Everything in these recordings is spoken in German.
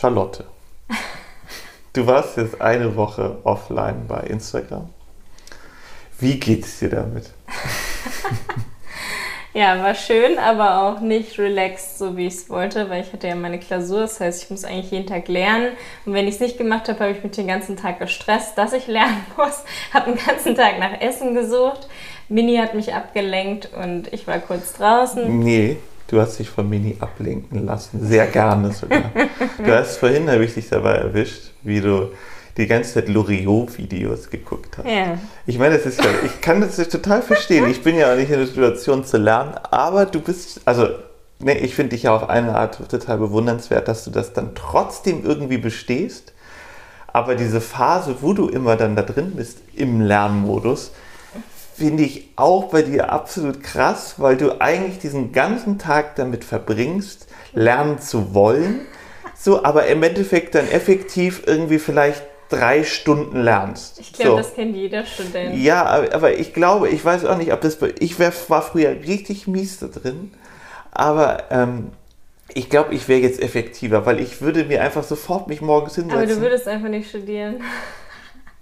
Charlotte, du warst jetzt eine Woche offline bei Instagram. Wie geht's dir damit? Ja, war schön, aber auch nicht relaxed, so wie ich es wollte, weil ich hatte ja meine Klausur. Das heißt, ich muss eigentlich jeden Tag lernen. Und wenn ich es nicht gemacht habe, habe ich mich den ganzen Tag gestresst, dass ich lernen muss. Habe den ganzen Tag nach Essen gesucht. Mini hat mich abgelenkt und ich war kurz draußen. Nee, du hast dich von Mini ablenken lassen. Sehr gerne sogar. du hast vorhin, habe ich dich dabei erwischt, wie du die ganze Zeit Loriot-Videos geguckt hast. Ja. Ich meine, das ist ja, ich kann das total verstehen. Ich bin ja auch nicht in der Situation zu lernen, aber du bist, also, ne, ich finde dich ja auf eine Art total bewundernswert, dass du das dann trotzdem irgendwie bestehst. Aber diese Phase, wo du immer dann da drin bist, im Lernmodus, finde ich auch bei dir absolut krass, weil du eigentlich diesen ganzen Tag damit verbringst, lernen zu wollen. So, aber im Endeffekt dann effektiv irgendwie vielleicht drei Stunden lernst. Ich glaube, so. das kennt jeder Student. Ja, aber, ich glaube, ich weiß auch nicht, ob das. Ich wär, war früher richtig mies da drin, aber ähm, ich glaube, ich wäre jetzt effektiver, weil ich würde mir einfach sofort mich morgens Aber du hinsetzen. würdest einfach nicht studieren.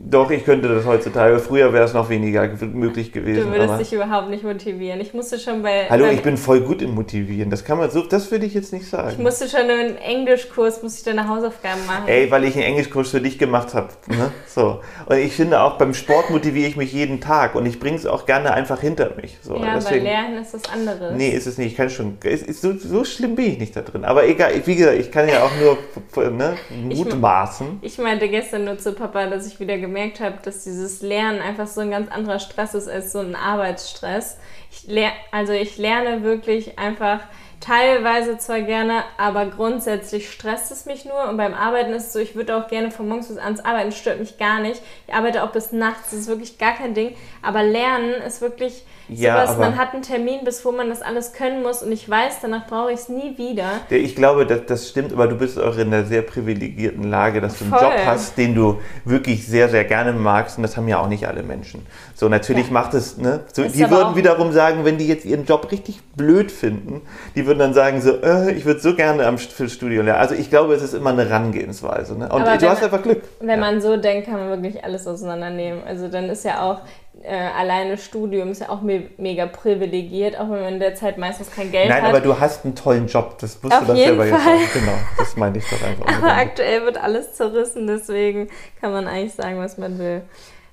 Doch, ich könnte das heutzutage. Früher wäre es noch weniger ge- möglich gewesen. Du würdest dich überhaupt nicht motivieren. Ich musste schon bei. Hallo, ich bin voll gut im Motivieren. Das kann man so, das würde ich jetzt nicht sagen. Ich musste schon einen Englischkurs, musste ich deine Hausaufgaben machen. Ey, weil ich einen Englischkurs für dich gemacht habe. Ne? So. Und ich finde auch beim Sport motiviere ich mich jeden Tag und ich bringe es auch gerne einfach hinter mich. So. ja, Deswegen, Lernen ist was anderes. Nee, ist es nicht. Ich kann schon. Es ist so, so schlimm bin ich nicht da drin. Aber egal, ich- wie gesagt, ich kann ja auch nur ne, Ich- mutmaßen. Ich meinte gestern nur zu Papa, dass ich wieder gemerkt habe, dass dieses Lernen einfach so ein ganz anderer Stress ist als so ein Arbeitsstress. Ich also ich lerne wirklich einfach teilweise zwar gerne, aber grundsätzlich stresst es mich nur. Und beim Arbeiten ist es so, ich würde auch gerne von morgens bis abends arbeiten, stört mich gar nicht. Ich arbeite auch bis nachts, das ist wirklich gar kein Ding. Aber Lernen ist wirklich Ja, sowas, man hat einen Termin, bis wo man das alles können muss und ich weiß, danach brauche ich es nie wieder. Ich glaube, das, das stimmt, aber du bist auch in einer sehr privilegierten Lage, dass du einen Voll. Job hast, den du wirklich sehr, sehr gerne magst. Und das haben ja auch nicht alle Menschen. So, natürlich Ja. macht es, ne? So, die würden wiederum sagen, wenn die jetzt ihren Job richtig blöd finden, die würden dann sagen so, äh, ich würde so gerne am St- Studio lernen. Also ich glaube, es ist immer eine Herangehensweise. Ne? Und Aber du hast einfach Glück. Wenn Ja. man so denkt, kann man wirklich alles auseinandernehmen. Also dann ist ja auch äh, alleine Studium ist ja auch me mega privilegiert, auch wenn man in der Zeit meistens kein Geld Nein, hat. aber du hast einen tollen Job. Das musst Auf du jeden selber jetzt Fall. sagen. Genau, das meine ich doch einfach. aber unbedingt. aktuell wird alles zerrissen, deswegen kann man eigentlich sagen, was man will.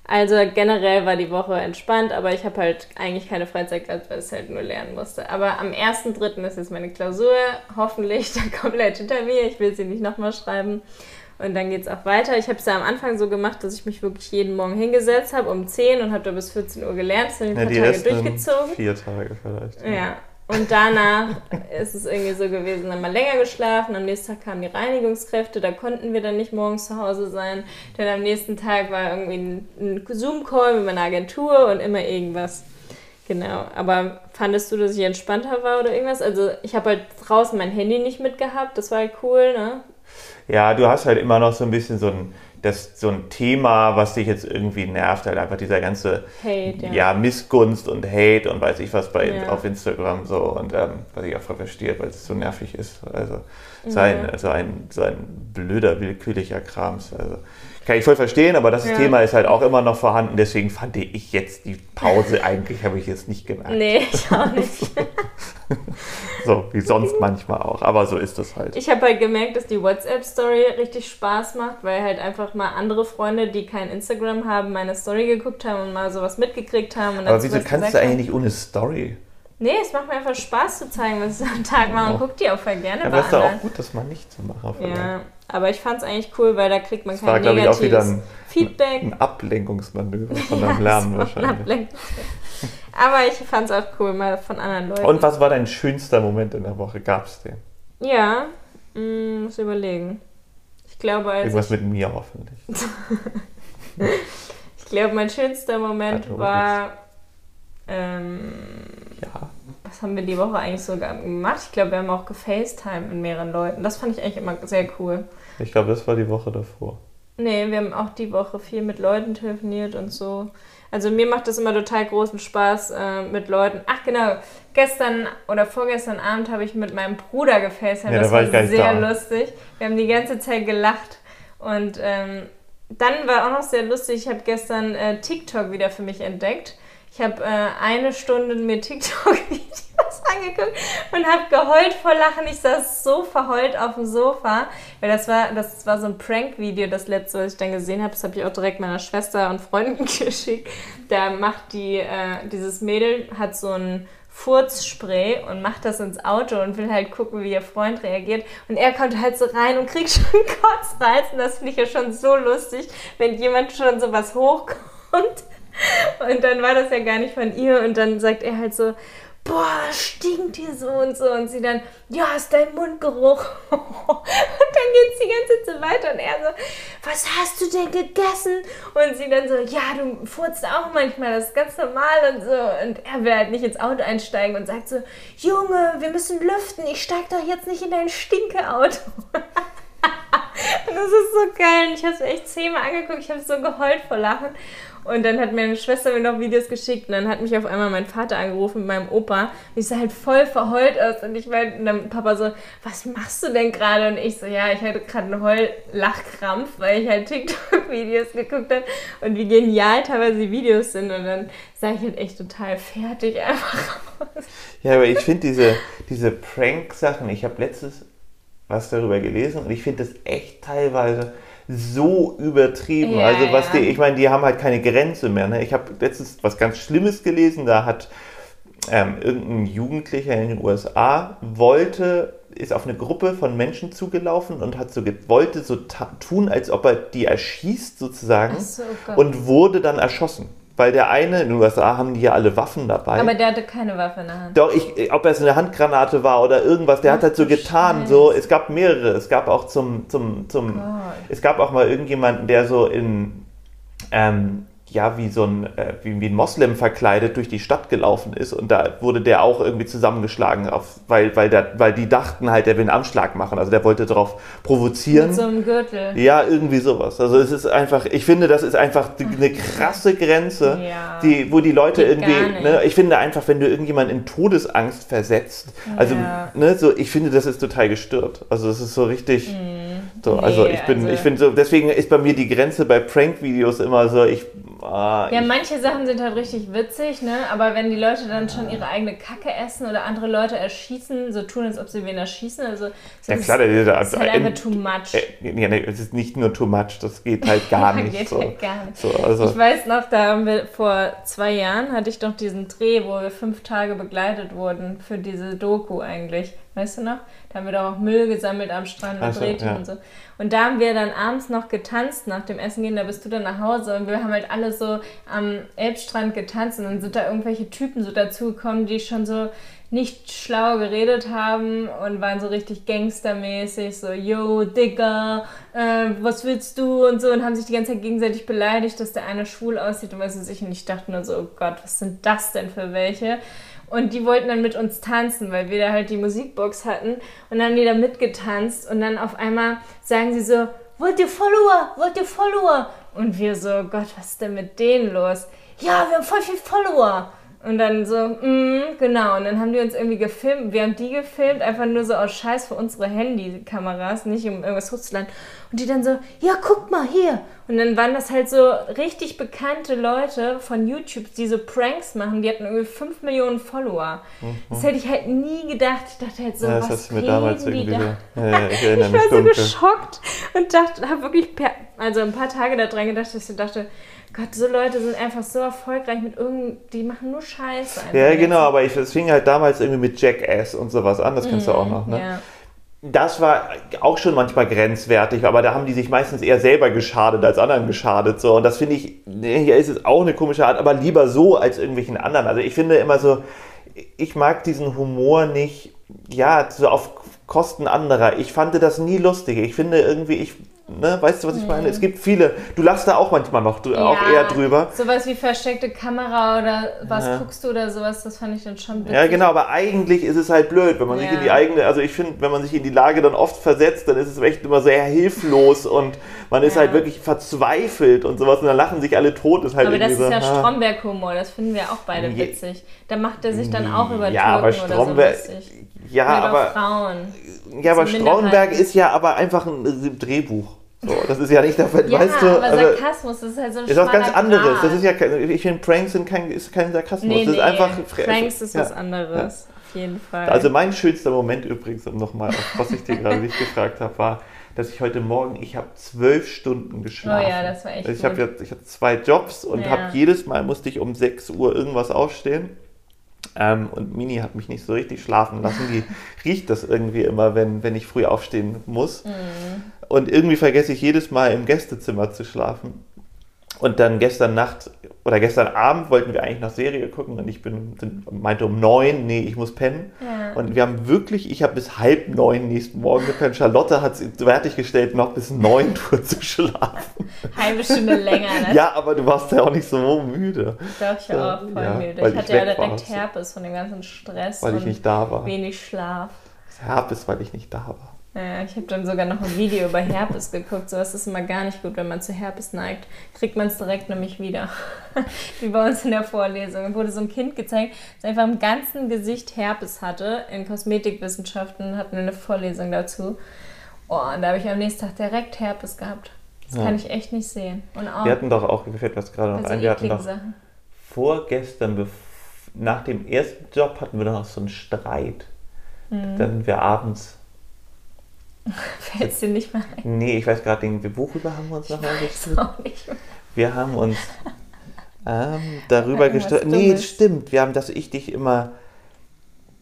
Also generell war die Woche entspannt, aber ich habe halt eigentlich keine Freizeit gehabt, weil ich halt nur lernen musste. Aber am 1.3. ist jetzt meine Klausur, hoffentlich dann komplett hinter mir. Ich will sie nicht nochmal schreiben. Und dann geht es auch weiter. Ich habe es ja am Anfang so gemacht, dass ich mich wirklich jeden Morgen hingesetzt habe um 10 und habe da bis 14 Uhr gelernt. Das habe ich Ja, ein die paar Tage durchgezogen. vier Tage vielleicht. Ja. Und danach ist es irgendwie so gewesen, dann mal länger geschlafen. Am nächsten Tag kamen die Reinigungskräfte, da konnten wir dann nicht morgens zu Hause sein. Dann am nächsten Tag war irgendwie ein Zoom-Call mit meiner Agentur und immer irgendwas. Genau. Aber fandest du, dass ich entspannter war oder irgendwas? Also ich habe halt draußen mein Handy nicht mitgehabt, das war halt cool, ne? Ja, du hast halt immer noch so ein bisschen so ein, das, so ein Thema, was dich jetzt irgendwie nervt, halt einfach dieser ganze Hate, ja. ja, Missgunst und Hate und weiß ich was bei Ja. auf Instagram so und ähm, was ich auch verstehe, weil es so nervig ist. Also so ein, so ein, so ein blöder, willkürlicher Krams. Also kann ich voll verstehen, aber das Ja. Thema ist halt auch immer noch vorhanden, deswegen fand ich jetzt die Pause eigentlich, habe ich jetzt nicht gemerkt. Nee, ich auch nicht. So, wie sonst manchmal auch, aber so ist es halt. Ich habe halt gemerkt, dass die WhatsApp-Story richtig Spaß macht, weil halt einfach mal andere Freunde, die kein Instagram haben, meine Story geguckt haben und mal sowas mitgekriegt haben. Und Aber wieso kannst du eigentlich nicht ohne Story? Nee, es macht mir einfach Spaß zu zeigen, was ich am Tag mache und Oh. guck die auch voll gerne Ja, bei aber ist doch auch gut, das mal nicht zu machen. vielleicht. Ja, aber ich fand es eigentlich cool, weil da kriegt man Das war, kein glaube ich, auch wieder negatives ein, Feedback. ein Ablenkungsmanöver von Ja, deinem Lernen so wahrscheinlich. Aber ich fand es auch cool, mal von anderen Leuten. Und was war dein schönster Moment in der Woche? Gab es den? Ja, mh, muss überlegen. Ich glaube, als Irgendwas mit mir hoffentlich. ich glaube, mein schönster Moment Hat war. Ähm, Ja. was haben wir die Woche eigentlich so gemacht? Ich glaube, wir haben auch gefacetime mit mehreren Leuten. Das fand ich eigentlich immer sehr cool. Ich glaube, das war die Woche davor. Nee, wir haben auch die Woche viel mit Leuten telefoniert und so. Also mir macht das immer total großen Spaß äh, mit Leuten. Ach genau, gestern oder vorgestern Abend habe ich mit meinem Bruder gefacetimed. Ja, das da war war ich nicht sehr da. lustig. Wir haben die ganze Zeit gelacht. Und ähm, dann war auch noch sehr lustig, ich habe gestern äh, TikTok wieder für mich entdeckt. Ich habe äh, eine Stunde mir TikTok-Videos angeguckt und habe geheult vor Lachen. Ich saß so verheult auf dem Sofa, weil das war, das war so ein Prank-Video, das letzte, was ich dann gesehen habe. Das habe ich auch direkt meiner Schwester und Freunden geschickt. Da macht die, äh, dieses Mädel, hat so ein Furzspray und macht das ins Auto und will halt gucken, wie ihr Freund reagiert. Und er kommt halt so rein und kriegt schon Kotzreiz. Und das finde ich ja schon so lustig, wenn jemand schon sowas hochkommt. Und dann war das ja gar nicht von ihr. Und dann sagt er halt so, boah, stinkt hier so und so. Und sie dann, ja, ist dein Mundgeruch. Und dann geht es die ganze Zeit so weiter. Und er so, was hast du denn gegessen? Und sie dann so, ja, du furzt auch manchmal, das ist ganz normal und so. Und er will halt nicht ins Auto einsteigen und sagt so, Junge, wir müssen lüften. Ich steig doch jetzt nicht in dein Stinkeauto. Und das ist so geil. Ich habe es echt zehnmal angeguckt. Ich habe so geheult vor Lachen. Und dann hat meine Schwester mir noch Videos geschickt. Und dann hat mich auf einmal mein Vater angerufen mit meinem Opa. Und ich sah halt voll verheult aus. Und ich meinte, und dann Papa so, was machst du denn gerade? Und ich so, ja, ich hatte gerade einen Heul-Lachkrampf, weil ich halt TikTok-Videos geguckt habe. Und wie genial teilweise die Videos sind. Und dann sah ich halt echt total fertig einfach aus. Ja, aber ich finde diese, diese Prank-Sachen, ich habe letztes was darüber gelesen und ich finde das echt teilweise so übertrieben. Ja, also was ja. die, ich meine, die haben halt keine Grenze mehr. Ne? Ich habe letztens was ganz Schlimmes gelesen, da hat ähm, irgendein Jugendlicher in den USA wollte, ist auf eine Gruppe von Menschen zugelaufen und hat so wollte so tun, als ob er die erschießt sozusagen so, oh und wurde dann erschossen. Weil der eine, in den USA haben die ja alle Waffen dabei. Aber der hatte keine Waffe in der Hand. Doch, ich, ob es eine Handgranate war oder irgendwas, der Ach hat halt so getan, so, es gab mehrere, es gab auch zum, zum, zum, Gott. es gab auch mal irgendjemanden, der so in, ähm, ja, wie so ein, äh, wie, wie ein Moslem verkleidet durch die Stadt gelaufen ist und da wurde der auch irgendwie zusammengeschlagen, auf, weil, weil, der, weil die dachten halt, der will einen Anschlag machen, also der wollte darauf provozieren. Mit so einem Gürtel. Ja, irgendwie sowas. Also es ist einfach, ich finde, das ist einfach eine krasse Grenze, Ja. die, wo die Leute Geht irgendwie, ne, ich finde einfach, wenn du irgendjemanden in Todesangst versetzt, also Ja. ne, so, ich finde, das ist total gestört. Also es ist so richtig, so, also Mhm. Nee, ich bin, also- ich finde so, deswegen ist bei mir die Grenze bei Prank-Videos immer so, ich, ah, Ja, manche Sachen sind halt richtig witzig, ne? Aber wenn die Leute dann schon ihre eigene Kacke essen oder andere Leute erschießen, so tun, als ob sie wen erschießen, also so ja das klar, der, ist halt einfach too much. äh, ja, nee, es ist nicht nur too much, das geht halt gar nicht. geht so. halt gar nicht. So, also, Ich weiß noch, da haben wir vor zwei Jahren hatte ich doch diesen Dreh, wo wir fünf Tage begleitet wurden für diese Doku eigentlich. Weißt du noch? Da haben wir doch auch Müll gesammelt am Strand und so, ja. und so. Und da haben wir dann abends noch getanzt nach dem Essen gehen, da bist du dann nach Hause und wir haben halt alle so am Elbstrand getanzt und dann sind da irgendwelche Typen so dazugekommen, die schon so nicht schlau geredet haben und waren so richtig gangstermäßig, so, yo, Digga, äh, was willst du und so und haben sich die ganze Zeit gegenseitig beleidigt, dass der eine schwul aussieht und was weiß ich und ich dachte nur so, oh Gott, was sind das denn für welche? Und die wollten dann mit uns tanzen, weil wir da halt die Musikbox hatten und dann haben die da mitgetanzt und dann auf einmal sagen sie so, wollt ihr Follower, wollt ihr Follower? Und wir so, Gott, was ist denn mit denen los? Ja, wir haben voll viel Follower. Und dann so, mm, genau. Und dann haben die uns irgendwie gefilmt. Wir haben die gefilmt, einfach nur so aus Scheiß für unsere Handykameras, nicht um irgendwas hochzuladen. Und die dann so, ja, guck mal hier. Und dann waren das halt so richtig bekannte Leute von YouTube, die so Pranks machen. Die hatten irgendwie 5 Millionen Follower. Das hätte ich halt nie gedacht. Ich dachte halt so, Mhm. ja, das was hast du mir damals die irgendwie da? so, ja, ja, ich Ich war so dunkel. geschockt und dachte, habe wirklich per, also ein paar Tage daran gedacht, dass ich dachte, Gott, so Leute sind einfach so erfolgreich mit irgend, die machen nur Scheiße. Ja, genau, aber ich, es fing halt damals irgendwie mit Jackass und sowas an, das kennst du auch noch, ne? Mhm, Ja. Das war auch schon manchmal grenzwertig, aber da haben die sich meistens eher selber geschadet als anderen geschadet. So. Und das finde ich, hier ist es auch eine komische Art, aber lieber so als irgendwelchen anderen. Also ich finde immer so, ich mag diesen Humor nicht, ja, so auf Kosten anderer. Ich fand das nie lustig. Ich finde irgendwie, ich Ne? Weißt du, was ich meine? Es gibt viele. Du lachst da auch manchmal noch drü- auch eher drüber. Sowas wie versteckte Kamera oder was Ja. guckst du oder sowas, das fand ich dann schon witzig. Ja, genau, aber eigentlich ist es halt blöd, wenn man sich Ja. in die eigene, also ich finde, wenn man sich in die Lage dann oft versetzt, dann ist es echt immer sehr hilflos und man ist Ja. halt wirklich verzweifelt und sowas und dann lachen sich alle tot. Ist halt Aber das ist so, ja. Stromberg-Humor, das finden wir auch beide Je- witzig. Da macht er sich dann auch über Ja, Türken aber oder so Stromberg, lustig. ja, aber, Frauen. ja, aber Stromberg ist ja aber einfach ein Drehbuch. So, das ist ja nicht der Fall, Ja, weißt du? aber also, Sarkasmus das ist halt so ein ist was ganz anderes. Grad. Das ist ja, kein- ich finde, Pranks sind kein, ist kein Sarkasmus. Nee, das nee, ist einfach Pranks ist was ja. anderes. Auf jeden Fall. Also mein schönster Moment übrigens, um nochmal was ich dir gerade nicht gefragt habe, war, dass ich heute Morgen, ich habe zwölf Stunden geschlafen. Oh ja, das war echt Ich habe ich hatte zwei Jobs und Ja. habe jedes Mal musste ich um 6 Uhr irgendwas aufstehen. Ähm, und Mini hat mich nicht so richtig schlafen lassen. Die riecht das irgendwie immer, wenn, wenn ich früh aufstehen muss. Mhm. Und irgendwie vergesse ich jedes Mal im Gästezimmer zu schlafen. Und dann gestern Nacht oder gestern Abend wollten wir eigentlich noch Serie gucken und ich bin, meinte um neun, nee, ich muss pennen. Ja. Und wir haben wirklich, ich habe bis halb neun nächsten Morgen gepennt. Charlotte hat es fertiggestellt, noch bis neun Uhr zu schlafen. Halbe Stunde länger, ne? Ja, aber du warst ja auch nicht so müde, Doch, ich war auch voll Ja, müde. weil Ich ich hatte ja weg war. direkt Herpes von dem ganzen Stress weil ich nicht da war. wenig Schlaf. Herpes, weil ich nicht da war. Ja, ich habe dann sogar noch ein Video über Herpes geguckt. So, das ist immer gar nicht gut, wenn man zu Herpes neigt. Kriegt man es direkt nämlich wieder. Wie bei uns in der Vorlesung. Da wurde so ein Kind gezeigt, das einfach im ganzen Gesicht Herpes hatte. In Kosmetikwissenschaften hatten wir eine Vorlesung dazu. Oh, und da habe ich am nächsten Tag direkt Herpes gehabt. Das Ja. kann ich echt nicht sehen. Und auch Wir hatten doch auch, mir fällt das gerade noch so ein, wir hatten doch Sachen. vorgestern, nach dem ersten Job hatten wir doch noch so einen Streit. Mhm. Dann wir abends, Fällt es dir nicht mal ein? nee, ich weiß gerade, den- worüber haben wir uns nochmal gestritten? mehr. Wir haben uns ähm, darüber gestritten. Nee, Dummes. stimmt. Wir haben, dass ich dich immer,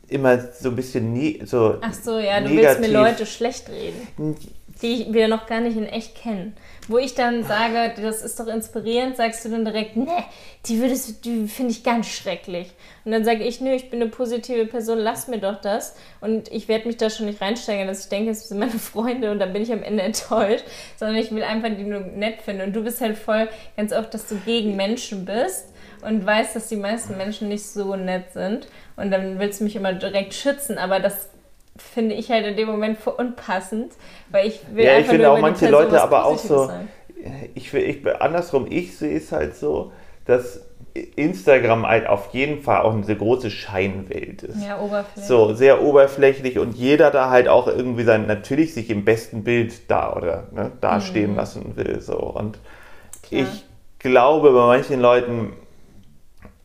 immer so ein bisschen ne so Ach so, ja, du negativ. willst mir Leute schlecht reden. Die wir noch gar nicht in echt kennen. Wo ich dann sage, das ist doch inspirierend, sagst du dann direkt, ne, die die finde ich ganz schrecklich. Und dann sage ich, nö, ich bin eine positive Person, lass mir doch das. Und ich werde mich da schon nicht reinsteigern, dass ich denke, es sind meine Freunde und dann bin ich am Ende enttäuscht, sondern ich will einfach die nur nett finden. Und du bist halt voll ganz oft, dass du gegen Menschen bist und weißt, dass die meisten Menschen nicht so nett sind. Und dann willst du mich immer direkt schützen, aber das finde ich halt in dem Moment für unpassend, weil ich will Ja, ich finde auch manche Person Leute aber auch so- sagen. ich, will- ich andersrum, ich sehe es halt so, dass Instagram halt auf jeden Fall auch eine große Scheinwelt ist. Ja, Oberfläche. So, sehr oberflächlich und jeder da halt auch irgendwie sein, natürlich sich im besten Bild da oder ne, dastehen Mhm. lassen will. So. Und Klar. ich glaube, bei manchen Leuten,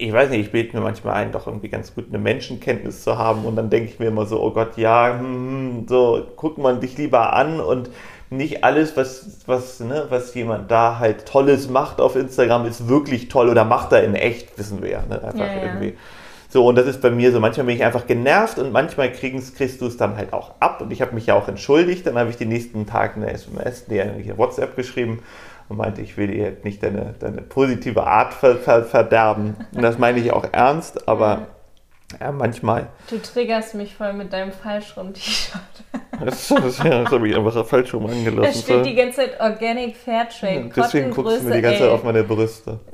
ich weiß nicht, ich bilde mir manchmal ein, doch irgendwie ganz gut eine Menschenkenntnis zu haben und dann denke ich mir immer so, oh Gott, ja, hm, hm, so, guck man dich lieber an und nicht alles, was, was, ne, was jemand da halt Tolles macht auf Instagram, ist wirklich toll oder macht er in echt, wissen wir ja. Ne? Einfach Ja, ja. irgendwie. So, und das ist bei mir so, manchmal bin ich einfach genervt und manchmal kriegst du es dann halt auch ab. Und ich habe mich ja auch entschuldigt. Dann habe ich den nächsten Tag eine SMS, nee, eine WhatsApp geschrieben und meinte, ich will dir nicht deine, deine positive Art ver, ver, verderben. Und das meine ich auch ernst, aber ja, manchmal. Du triggerst mich voll mit deinem Falschrum-T-Shirt. Das, das, das habe ich einfach falsch rum Da angelassen. steht die ganze Zeit Organic Fairtrade. Deswegen Cotton, guckst du mir die ganze Zeit auf meine Brüste.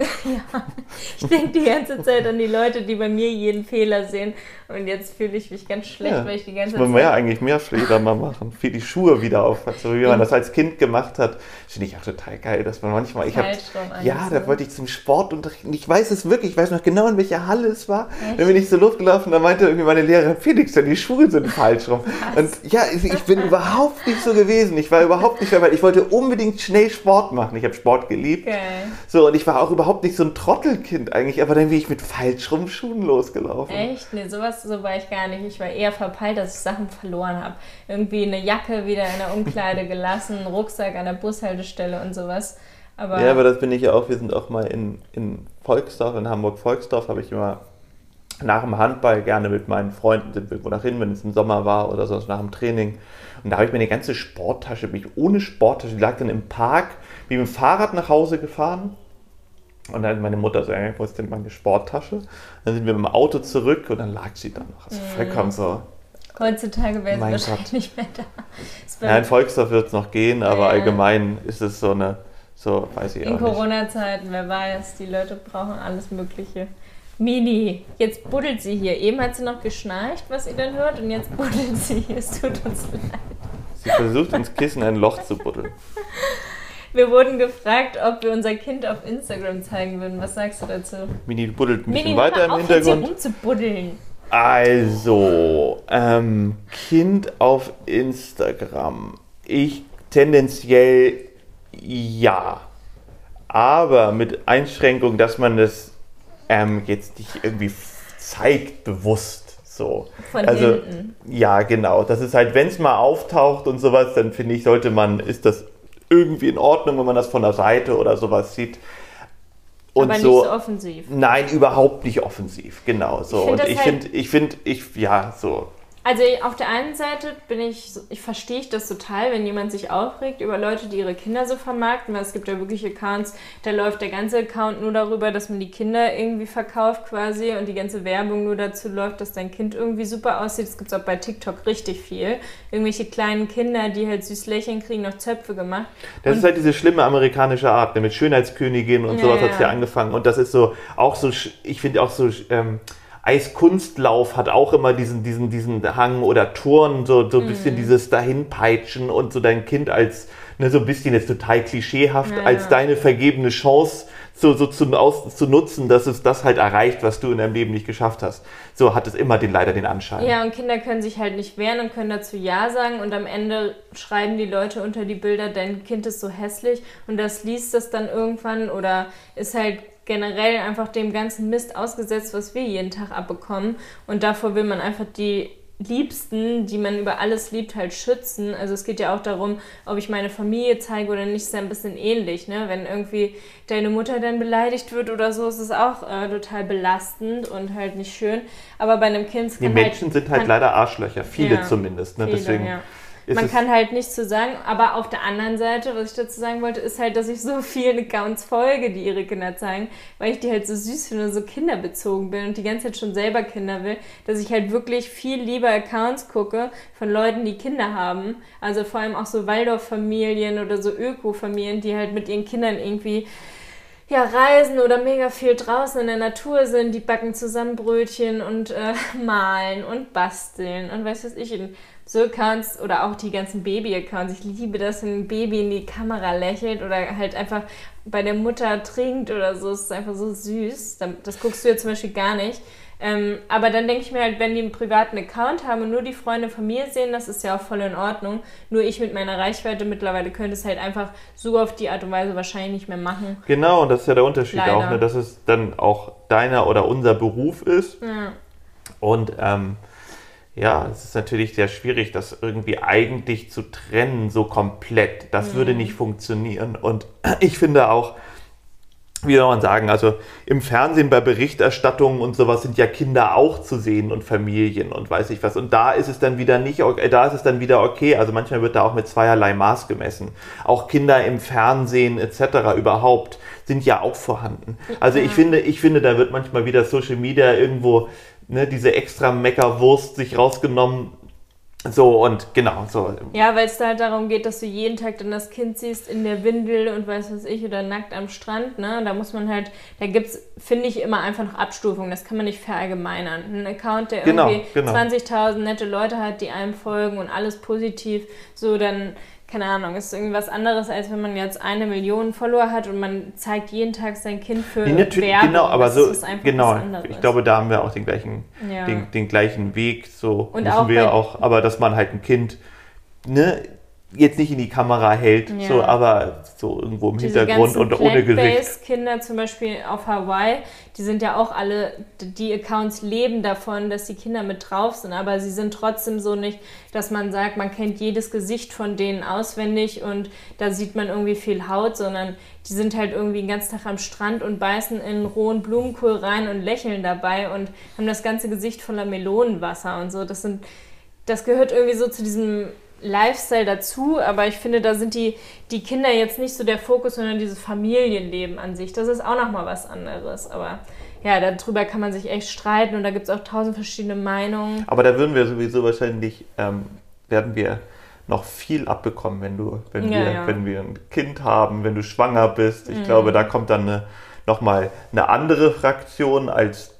Ich denke die ganze Zeit an die Leute, die bei mir jeden Fehler sehen. Und jetzt fühle ich mich ganz schlecht, Ja, weil ich die ganze Das wollen wir ja Zeit. eigentlich mehr Fehler mal machen. Für die Schuhe wieder auf, so wie man das als Kind gemacht hat. Finde ich auch total geil, dass man manchmal. Ich hab, ja, da wollte ich zum Sportunterricht. und Ich weiß es wirklich, ich weiß noch genau, in welcher Halle es war. Echt? Dann bin ich so losgelaufen, da meinte irgendwie meine Lehrerin, Felix, denn die Schuhe sind falsch rum. Und ja, ich, ich bin überhaupt nicht so gewesen. Ich war überhaupt nicht, weil ich wollte unbedingt schnell Sport machen. Ich habe Sport geliebt. Geil. So, und ich war auch überhaupt nicht so ein Trottelkind eigentlich, aber dann bin ich mit falsch rum Schuhen losgelaufen. Echt? Nee, sowas so war ich gar nicht. Ich war eher verpeilt, dass ich Sachen verloren habe. Irgendwie eine Jacke wieder in der Umkleide gelassen, einen Rucksack an der Bushaltestelle und sowas. Aber, Ja, aber das bin ich ja auch. Wir sind auch mal in, in Volksdorf, in Hamburg-Volksdorf, habe ich immer nach dem Handball gerne mit meinen Freunden sind wir irgendwo nach hin, wenn es im Sommer war oder sonst nach dem Training. Und da habe ich mir eine ganze Sporttasche, bin ich ohne Sporttasche, die lag dann im Park, bin mit dem Fahrrad nach Hause gefahren. Und dann hat meine Mutter so, wo ist denn meine Sporttasche? Dann sind wir mit dem Auto zurück und dann lag sie da noch. Also vollkommen so Heutzutage wäre es wahrscheinlich nicht mehr da. Es war Ja, in Volksdorf wird es noch gehen, aber Ja. allgemein ist es so eine, so weiß ich in auch nicht. Corona-Zeiten, wer weiß, die Leute brauchen alles Mögliche. Mini, jetzt buddelt sie hier. Eben hat sie noch geschnarcht, was ihr dann hört, und jetzt buddelt sie hier. Es tut uns leid. Sie versucht ins Kissen ein Loch zu buddeln. Wir wurden gefragt, ob wir unser Kind auf Instagram zeigen würden. Was sagst du dazu? Mini buddelt ein bisschen Mini, weiter im auf, jetzt hier Hintergrund. rumzubuddeln. Also, ähm, Kind auf Instagram. Ich tendenziell ja. Aber mit Einschränkung, dass man das ähm, jetzt nicht irgendwie zeigt, bewusst. So. Von also, hinten. Ja, genau. Das ist halt, wenn es mal auftaucht und sowas, dann finde ich, sollte man, ist das irgendwie in Ordnung, wenn man das von der Seite oder sowas sieht. Und aber so, nicht so offensiv. Nein, überhaupt nicht offensiv, genau so. Ich und ich halt- finde, ich finde, ich, ja, so. Also auf der einen Seite bin ich, ich verstehe ich das total, wenn jemand sich aufregt über Leute, die ihre Kinder so vermarkten, weil es gibt ja wirklich Accounts, da läuft der ganze Account nur darüber, dass man die Kinder irgendwie verkauft quasi und die ganze Werbung nur dazu läuft, dass dein Kind irgendwie super aussieht. Das gibt es auch bei TikTok richtig viel. Irgendwelche kleinen Kinder, die halt süß lächeln, kriegen noch Zöpfe gemacht. Das Und- ist halt diese schlimme amerikanische Art, ne, mit Schönheitskönigin und Ja, sowas hat es ja. ja angefangen. Und das ist so, auch so, ich finde auch so, ähm, Eiskunstlauf hat auch immer diesen, diesen, diesen Hang oder Turnen, so, so ein Mhm. bisschen dieses Dahinpeitschen und so dein Kind als, ne, so ein bisschen jetzt total klischeehaft, Ja, als ja. deine vergebene Chance so, so zu, aus, zu nutzen, dass es das halt erreicht, was du in deinem Leben nicht geschafft hast. So hat es immer den, leider den Anschein. Ja, und Kinder können sich halt nicht wehren und können dazu Ja sagen und am Ende schreiben die Leute unter die Bilder, dein Kind ist so hässlich und das liest das dann irgendwann oder ist halt generell einfach dem ganzen Mist ausgesetzt, was wir jeden Tag abbekommen und davor will man einfach die Liebsten, die man über alles liebt, halt schützen. Also es geht ja auch darum, ob ich meine Familie zeige oder nicht, ist ja ein bisschen ähnlich, ne? Wenn irgendwie deine Mutter dann beleidigt wird oder so, ist es auch äh, total belastend und halt nicht schön. Aber bei einem Kind Die kann Menschen sind halt leider Arschlöcher, viele Ja, zumindest. Ne? Viele, Deswegen ja. Man kann halt nichts zu sagen, aber auf der anderen Seite, was ich dazu sagen wollte, ist halt, dass ich so vielen Accounts folge, die ihre Kinder zeigen, weil ich die halt so süß finde und so kinderbezogen bin und die ganze Zeit schon selber Kinder will, dass ich halt wirklich viel lieber Accounts gucke von Leuten, die Kinder haben. Also vor allem auch so Waldorf-Familien oder so Öko-Familien, die halt mit ihren Kindern irgendwie ja, reisen oder mega viel draußen in der Natur sind, die backen zusammen Brötchen und äh, malen und basteln und weiß was ich. Und so Accounts oder auch die ganzen Baby-Accounts. Ich liebe das, wenn ein Baby in die Kamera lächelt oder halt einfach bei der Mutter trinkt oder so. Es ist einfach so süß. Das guckst du ja zum Beispiel gar nicht. Ähm, aber dann denke ich mir halt, wenn die einen privaten Account haben und nur die Freunde von mir sehen, das ist ja auch voll in Ordnung. Nur ich mit meiner Reichweite mittlerweile könnte es halt einfach so auf die Art und Weise wahrscheinlich nicht mehr machen. Genau, und das ist ja der Unterschied Leider. auch, ne, dass es dann auch deiner oder unser Beruf ist. Ja. Und ähm, ja, es ist natürlich sehr schwierig, das irgendwie eigentlich zu trennen, so komplett. Das würde Mhm. nicht funktionieren. Und ich finde auch, wie soll man sagen, also im Fernsehen bei Berichterstattungen und sowas sind ja Kinder auch zu sehen und Familien und weiß ich was. Und da ist es dann wieder nicht, okay- da ist es dann wieder okay. Also manchmal wird da auch mit zweierlei Maß gemessen. Auch Kinder im Fernsehen etc. überhaupt sind ja auch vorhanden. Also ich finde, ich finde, da wird manchmal wieder Social Media irgendwo ne, diese extra Meckerwurst sich rausgenommen. So und genau so. Ja, weil es da halt darum geht, dass du jeden Tag dann das Kind siehst in der Windel und weiß was ich oder nackt am Strand, ne? Da muss man halt, da gibt's, finde ich, immer einfach noch Abstufungen. Das kann man nicht verallgemeinern. Ein Account, der Genau, irgendwie genau. 20.000 nette Leute hat, die einem folgen und alles positiv, so dann, keine Ahnung, ist irgendwas anderes, als wenn man jetzt eine Million Follower hat und man zeigt jeden Tag sein Kind für Nee, natürlich, Werbung. genau, aber das so, ist einfach genau, was anderes. ich glaube, da haben wir auch den gleichen, Ja. den, den gleichen Weg, so Und müssen auch wir auch, aber dass man halt ein Kind, ne, jetzt nicht in die Kamera hält, Ja. so, aber so irgendwo im Diese Hintergrund und ohne Gesicht. Plant-Based-Kinder zum Beispiel auf Hawaii, die sind ja auch alle, die Accounts leben davon, dass die Kinder mit drauf sind, aber sie sind trotzdem so nicht, dass man sagt, man kennt jedes Gesicht von denen auswendig und da sieht man irgendwie viel Haut, sondern die sind halt irgendwie den ganzen Tag am Strand und beißen in rohen Blumenkohl rein und lächeln dabei und haben das ganze Gesicht voller Melonenwasser und so. Das sind, das gehört irgendwie so zu diesem Lifestyle dazu, aber ich finde, da sind die, die Kinder jetzt nicht so der Fokus, sondern dieses Familienleben an sich. Das ist auch nochmal was anderes. Aber ja, darüber kann man sich echt streiten und da gibt es auch tausend verschiedene Meinungen. Aber da würden wir sowieso wahrscheinlich, ähm, werden wir noch viel abbekommen, wenn du, wenn Ja, wir, ja. wenn wir ein Kind haben, wenn du schwanger bist. Ich Mhm. glaube, da kommt dann eine, nochmal eine andere Fraktion als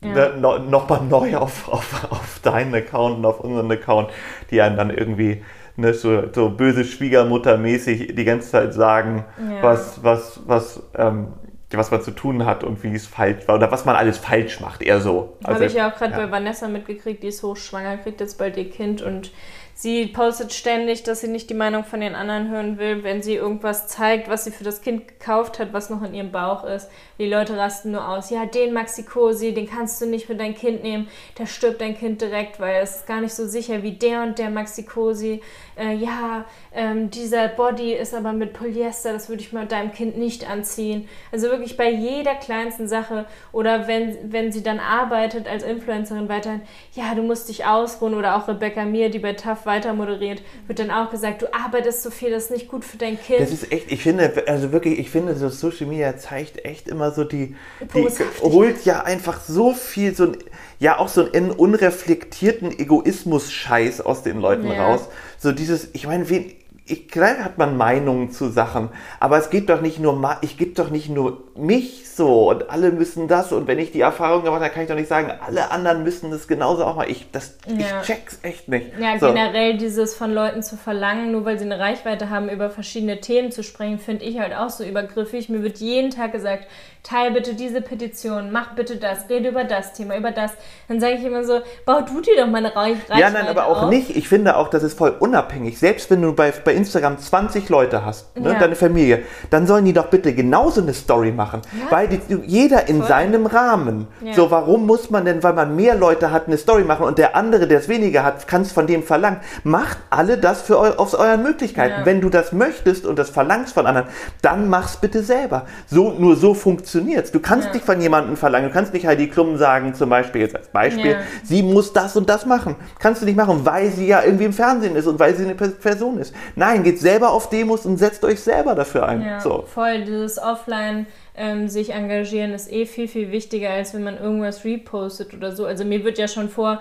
Ja. ne, no, nochmal neu auf, auf, auf deinen Account und auf unseren Account, die einen dann irgendwie ne, so, so böse Schwiegermutter-mäßig die ganze Zeit sagen, Ja. was, was, was, ähm, was man zu tun hat und wie es falsch war oder was man alles falsch macht, eher so. Habe ich ja auch gerade Also, ja. bei Vanessa mitgekriegt, die ist hochschwanger, kriegt jetzt bald ihr Kind und sie postet ständig, dass sie nicht die Meinung von den anderen hören will, wenn sie irgendwas zeigt, was sie für das Kind gekauft hat, was noch in ihrem Bauch ist. Die Leute rasten nur aus. Ja, den Maxi Cosi, den kannst du nicht für dein Kind nehmen. Da stirbt dein Kind direkt, weil es ist gar nicht so sicher wie der und der Maxi Cosi. Äh, ja, ähm, dieser Body ist aber mit Polyester, das würde ich mal deinem Kind nicht anziehen. Also wirklich bei jeder kleinsten Sache oder wenn, wenn sie dann arbeitet als Influencerin weiterhin, ja, du musst dich ausruhen oder auch Rebecca Mir, die bei TAF weiter moderiert, wird dann auch gesagt, du arbeitest so viel, das ist nicht gut für dein Kind. Das ist echt, ich finde, also wirklich, ich finde, so Social Media zeigt echt immer so die, die holt ja einfach so viel, so ein, ja auch so einen unreflektierten Egoismus-Scheiß aus den Leuten Ja. raus. So dieses, ich meine, wen, ich, klar hat man Meinungen zu Sachen, aber es geht doch nicht nur, ich gebe doch nicht nur mich so und alle müssen das und wenn ich die Erfahrung gemacht habe, kann ich doch nicht sagen, alle anderen müssen das genauso auch mal. Ich, das, Ja. ich check's echt nicht. Ja, so. generell dieses von Leuten zu verlangen, nur weil sie eine Reichweite haben, über verschiedene Themen zu sprechen, finde ich halt auch so übergriffig. Mir wird jeden Tag gesagt, teil bitte diese Petition, mach bitte das, rede über das Thema, über das. Dann sage ich immer so, bau du dir doch mal eine Reich Reichweite Ja, nein, aber auch auf. nicht. Ich finde auch, das ist voll unabhängig. Selbst wenn du bei, bei Instagram 20 Leute hast, ne, Ja. deine Familie, dann sollen die doch bitte genauso eine Story machen. Ja. Weil die, jeder in Voll. seinem Rahmen. Ja. So, warum muss man denn, weil man mehr Leute hat, eine Story machen und der andere, der es weniger hat, kann es von dem verlangen? Macht alle das für eu, aus euren Möglichkeiten. Wenn du das möchtest und das verlangst von anderen, dann mach's bitte selber. So, nur so funktioniert's. Du kannst Ja. nicht von jemandem verlangen. Du kannst nicht Heidi Klum sagen, zum Beispiel jetzt als Beispiel, Ja. sie muss das und das machen. Kannst du nicht machen, weil sie ja irgendwie im Fernsehen ist und weil sie eine Pe- Person ist. Nein, geht selber auf Demos und setzt euch selber dafür ein. Ja, So. voll. Dieses Offline ähm, sich engagieren ist eh viel, viel wichtiger, als wenn man irgendwas repostet oder so. Also mir wird ja schon vor,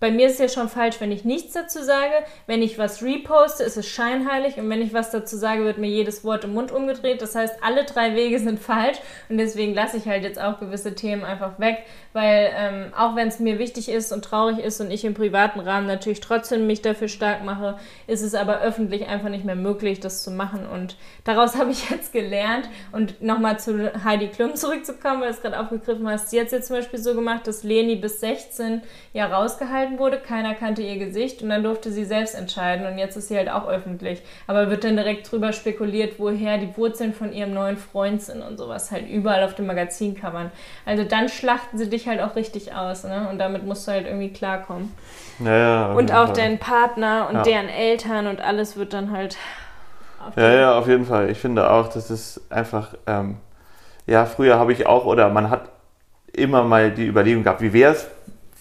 bei mir ist es ja schon falsch, wenn ich nichts dazu sage. Wenn ich was reposte, ist es scheinheilig und wenn ich was dazu sage, wird mir jedes Wort im Mund umgedreht. Das heißt, alle drei Wege sind falsch und deswegen lasse ich halt jetzt auch gewisse Themen einfach weg, weil ähm, auch wenn es mir wichtig ist und traurig ist und ich im privaten Rahmen natürlich trotzdem mich dafür stark mache, ist es aber öffentlich einfach nicht mehr möglich, das zu machen und daraus habe ich jetzt gelernt und nochmal zu Heidi Klum zurückzukommen, weil du es gerade aufgegriffen hast. Sie hat es jetzt zum Beispiel so gemacht, dass Leni bis 16 ja rausgehalten wurde, keiner kannte ihr Gesicht und dann durfte sie selbst entscheiden und jetzt ist sie halt auch öffentlich. Aber wird dann direkt drüber spekuliert, woher die Wurzeln von ihrem neuen Freund sind und sowas halt überall auf den Magazincovern. Also dann schlachten sie dich halt auch richtig aus ne? und damit musst du halt irgendwie klarkommen. Ja, ja, Und auch ja. dein Partner und Ja. deren Eltern und alles wird dann halt auf Ja, ja, auf jeden Fall. Ich finde auch, das ist einfach, ähm, ja, früher habe ich auch, oder man hat immer mal die Überlegung gehabt, wie wäre es,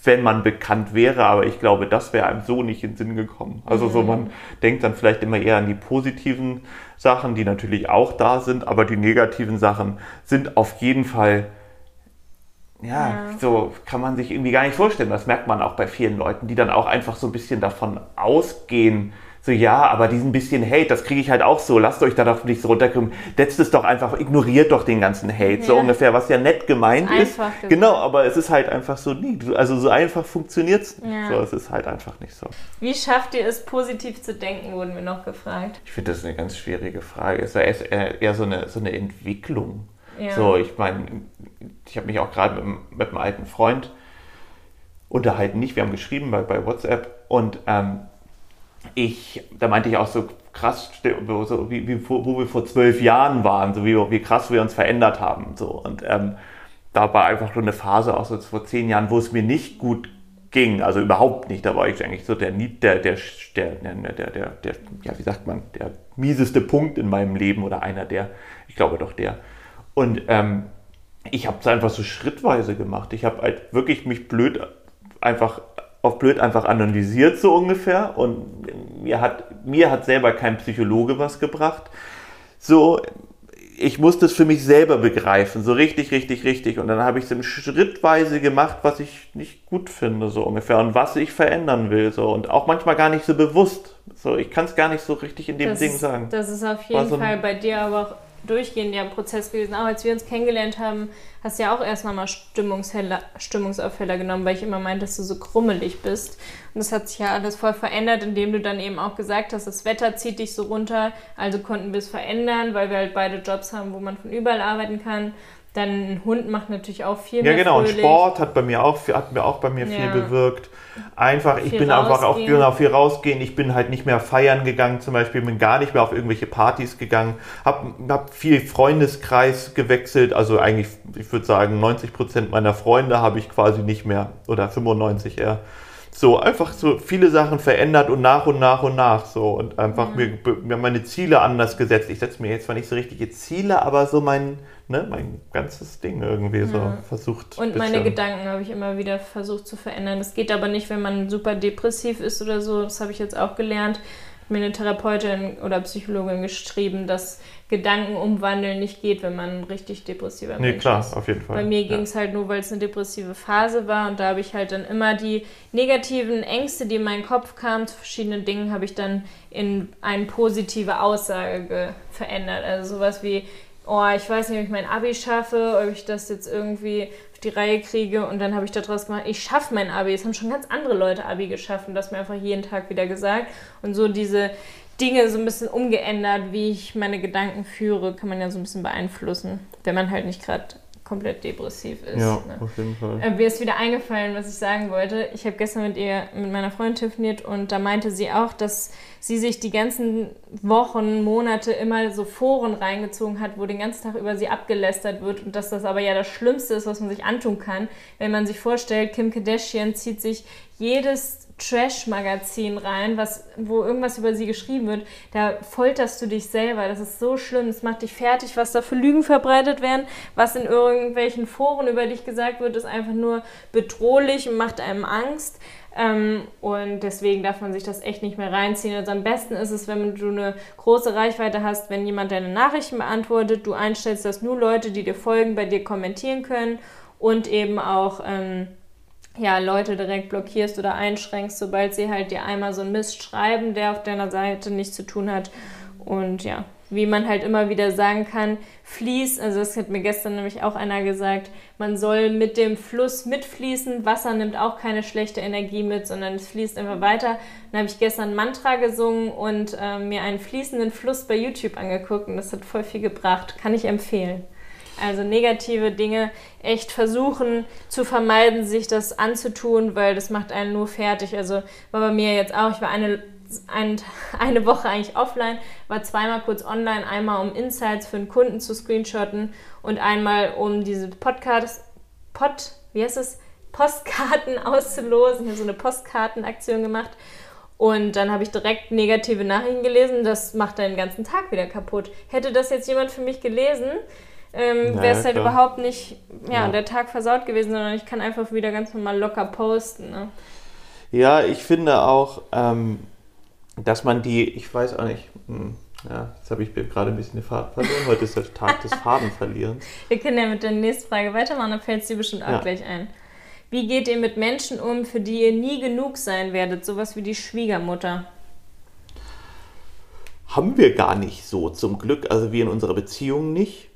wenn man bekannt wäre, aber ich glaube, das wäre einem so nicht in den Sinn gekommen. Also so, man denkt dann vielleicht immer eher an die positiven Sachen, die natürlich auch da sind, aber die negativen Sachen sind auf jeden Fall ja, Ja. so kann man sich irgendwie gar nicht vorstellen. Das merkt man auch bei vielen Leuten, die dann auch einfach so ein bisschen davon ausgehen, so ja, aber diesen bisschen Hate, das kriege ich halt auch so, lasst euch da doch nicht so runterkommen, setzt es doch einfach, ignoriert doch den ganzen Hate, so Ja. ungefähr, was ja nett gemeint ist. Gesagt. Genau, aber es ist halt einfach so nie, also so einfach funktioniert es nicht. Ja. So, es ist halt einfach nicht so. Wie schafft ihr es, positiv zu denken, wurden wir noch gefragt. Ich finde das eine ganz schwierige Frage. Es ist ja erst eher, eher so, eine, so eine Entwicklung. Ja. So, ich meine, ich habe mich auch gerade mit, mit einem alten Freund unterhalten, nicht, wir haben geschrieben bei, bei WhatsApp und ähm, ich, da meinte ich auch so krass, wie, wie, wo wir vor zwölf Jahren waren, so wie, wie krass wir uns verändert haben. So. Und ähm, da war einfach so eine Phase, auch so vor zehn Jahren, wo es mir nicht gut ging, also überhaupt nicht. Da war ich eigentlich so der, der, der, der, der, der, der ja, wie sagt man, der mieseste Punkt in meinem Leben oder einer der, ich glaube doch der. Und ähm, ich habe es einfach so schrittweise gemacht. Ich habe halt wirklich mich blöd einfach auf blöd einfach analysiert so ungefähr und mir hat mir hat selber kein Psychologe was gebracht. So ich musste es für mich selber begreifen, so richtig, richtig, richtig. Und dann habe ich es schrittweise gemacht, was ich nicht gut finde, so ungefähr, und was ich verändern will, so. Und auch manchmal gar nicht so bewusst. So, ich kann es gar nicht so richtig in dem das Ding ist, sagen. Das ist auf jeden so Fall bei dir aber auch durchgehend ja Prozess gewesen. Auch als wir uns kennengelernt haben, hast du ja auch erstmal mal Stimmungsaufheller genommen, weil ich immer meinte, dass du so krummelig bist. Und das hat sich ja alles voll verändert, indem du dann eben auch gesagt hast, das Wetter zieht dich so runter. Also konnten wir es verändern, weil wir halt beide Jobs haben, wo man von überall arbeiten kann. Dann ein Hund macht natürlich auch viel ja, mehr. Ja, genau. Fröhlich. Und Sport hat bei mir auch, hat mir auch bei mir ja. viel bewirkt. Einfach, viel ich bin rausgehen. einfach auch auch viel rausgehen. Ich bin halt nicht mehr feiern gegangen, zum Beispiel, bin gar nicht mehr auf irgendwelche Partys gegangen. Hab, hab viel Freundeskreis gewechselt. Also eigentlich, ich würde sagen, 90 Prozent meiner Freunde habe ich quasi nicht mehr oder 95 eher so einfach so viele Sachen verändert und nach und nach und nach so und einfach mhm. mir, mir meine Ziele anders gesetzt. Ich setze mir jetzt zwar nicht so richtige Ziele, aber so mein, ne, mein ganzes Ding irgendwie so versucht. Und meine Gedanken habe ich immer wieder versucht zu verändern. Das geht aber nicht, wenn man super depressiv ist oder so. Das habe ich jetzt auch gelernt. Hat mir eine Therapeutin oder Psychologin geschrieben, dass Gedanken umwandeln nicht geht, wenn man richtig depressiver nee, Mensch klar, ist. auf jeden Fall. Bei mir ging es halt nur, weil es eine depressive Phase war und da habe ich halt dann immer die negativen Ängste, die in meinen Kopf kamen zu verschiedenen Dingen, habe ich dann in eine positive Aussage verändert. Also sowas wie, oh, ich weiß nicht, ob ich mein Abi schaffe, ob ich das jetzt irgendwie auf die Reihe kriege. Und dann habe ich daraus gemacht, ich schaffe mein Abi. Es haben schon ganz andere Leute Abi geschafft und das mir einfach jeden Tag wieder gesagt. Und so diese Dinge so ein bisschen umgeändert, wie ich meine Gedanken führe, kann man ja so ein bisschen beeinflussen, wenn man halt nicht gerade komplett depressiv ist. Ja, ne? auf jeden Fall. Äh, mir ist wieder eingefallen, was ich sagen wollte. Ich habe gestern mit ihr, mit meiner Freundin telefoniert und da meinte sie auch, dass sie sich die ganzen Wochen, Monate immer so Foren reingezogen hat, wo den ganzen Tag über sie abgelästert wird und dass das aber ja das Schlimmste ist, was man sich antun kann, wenn man sich vorstellt, Kim Kardashian zieht sich jedes Trash-Magazin rein, was, wo irgendwas über sie geschrieben wird, da folterst du dich selber. Das ist so schlimm. Das macht dich fertig, was da für Lügen verbreitet werden. Was in irgendwelchen Foren über dich gesagt wird, ist einfach nur bedrohlich und macht einem Angst. Ähm, und deswegen darf man sich das echt nicht mehr reinziehen. Also am besten ist es, wenn du eine große Reichweite hast, wenn jemand deine Nachrichten beantwortet, du einstellst, dass nur Leute, die dir folgen, bei dir kommentieren können und eben auch. Ähm, ja, Leute direkt blockierst oder einschränkst, sobald sie halt dir einmal so einen Mist schreiben, der auf deiner Seite nichts zu tun hat. Und ja, wie man halt immer wieder sagen kann, fließ, also das hat mir gestern nämlich auch einer gesagt, man soll mit dem Fluss mitfließen, Wasser nimmt auch keine schlechte Energie mit, sondern es fließt einfach weiter. Dann habe ich gestern Mantra gesungen und äh, mir einen fließenden Fluss bei YouTube angeguckt und das hat voll viel gebracht, kann ich empfehlen. Also negative Dinge echt versuchen zu vermeiden, sich das anzutun, weil das macht einen nur fertig. Also war bei mir jetzt auch, ich war eine, ein, eine Woche eigentlich offline, war zweimal kurz online, einmal um Insights für einen Kunden zu screenshotten und einmal um diese Podcasts, Pod, wie heißt es? Postkarten auszulosen. Ich habe so eine Postkartenaktion gemacht. Und dann habe ich direkt negative Nachrichten gelesen. Das macht deinen ganzen Tag wieder kaputt. Hätte das jetzt jemand für mich gelesen, ähm, wäre es halt klar. überhaupt nicht ja, ja, der Tag versaut gewesen, sondern ich kann einfach wieder ganz normal locker posten. Ne? Ja, ich finde auch, ähm, dass man die, ich weiß auch nicht, hm, ja, jetzt habe ich gerade ein bisschen den Faden verloren. Heute ist der Tag des Fadenverlierens. Wir können ja mit der nächsten Frage weitermachen, dann fällt es dir bestimmt auch ja. gleich ein. Wie geht ihr mit Menschen um, für die ihr nie genug sein werdet? Sowas wie die Schwiegermutter. Haben wir gar nicht so, zum Glück. Also wir in unserer Beziehung nicht.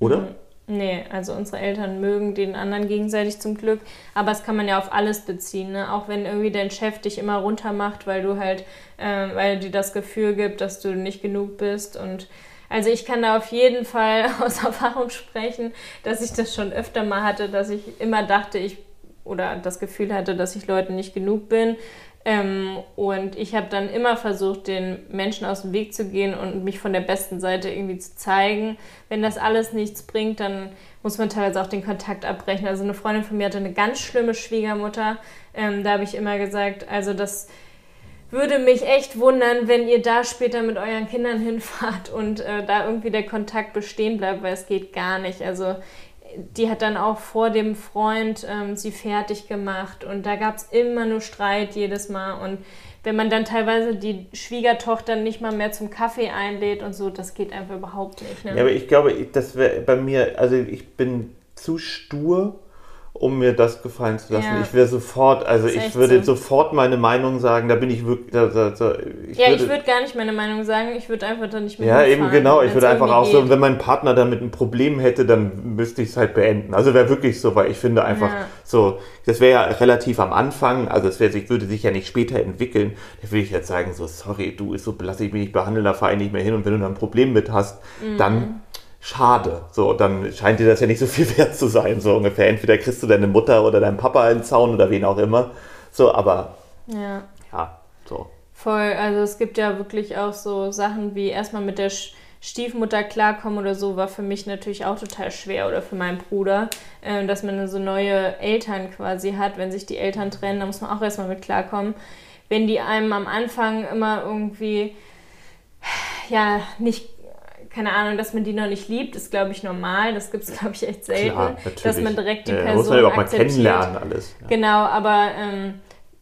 Oder? Mhm. Nee, also unsere Eltern mögen den anderen gegenseitig zum Glück, aber das kann man ja auf alles beziehen, ne? Auch wenn irgendwie dein Chef dich immer runtermacht, weil du halt, äh, weil dir das Gefühl gibt, dass du nicht genug bist und also ich kann da auf jeden Fall aus Erfahrung sprechen, dass ich das schon öfter mal hatte, dass ich immer dachte, ich oder das Gefühl hatte, dass ich Leuten nicht genug bin ähm, und ich habe dann immer versucht, den Menschen aus dem Weg zu gehen und mich von der besten Seite irgendwie zu zeigen. Wenn das alles nichts bringt, dann muss man teilweise auch den Kontakt abbrechen. Also eine Freundin von mir hatte eine ganz schlimme Schwiegermutter. Ähm, da habe ich immer gesagt, also das würde mich echt wundern, wenn ihr da später mit euren Kindern hinfahrt und äh, da irgendwie der Kontakt bestehen bleibt, weil es geht gar nicht. Also die hat dann auch vor dem Freund ähm, sie fertig gemacht und da gab es immer nur Streit jedes Mal und wenn man dann teilweise die Schwiegertochter nicht mal mehr zum Kaffee einlädt und so, das geht einfach überhaupt nicht. Ne? Ja, aber ich glaube, das wäre bei mir, also ich bin zu stur um mir das gefallen zu lassen. Ja. Ich wäre sofort, also ich würde so. sofort meine Meinung sagen, da bin ich wirklich. Da, da, da, ich ja, würde, ich würde gar nicht meine Meinung sagen, ich würde einfach dann nicht mehr. Ja, eben genau, ich würde einfach auch geht. so, wenn mein Partner damit ein Problem hätte, dann müsste ich es halt beenden. Also wäre wirklich so, weil ich finde einfach ja. so, das wäre ja relativ am Anfang, also es wäre, würde sich ja nicht später entwickeln. Da würde ich jetzt sagen, so, sorry, du ist so, lass ich mich nicht behandeln, da fahre ich nicht mehr hin und wenn du da ein Problem mit hast, mhm. dann schade. So, dann scheint dir das ja nicht so viel wert zu sein, so ungefähr. Entweder kriegst du deine Mutter oder deinen Papa in den Zaun oder wen auch immer. So, aber ja, ja so. Voll, also es gibt ja wirklich auch so Sachen wie erstmal mit der Stiefmutter klarkommen oder so, war für mich natürlich auch total schwer oder für meinen Bruder, äh, dass man so neue Eltern quasi hat. Wenn sich die Eltern trennen, da muss man auch erstmal mit klarkommen. Wenn die einem am Anfang immer irgendwie ja nicht keine Ahnung, dass man die noch nicht liebt, ist, glaube ich, normal. Das gibt es, glaube ich, echt selten. Klar, dass man direkt die Person muss man ja auch mal kennenlernen alles. Ja. Genau, aber ähm,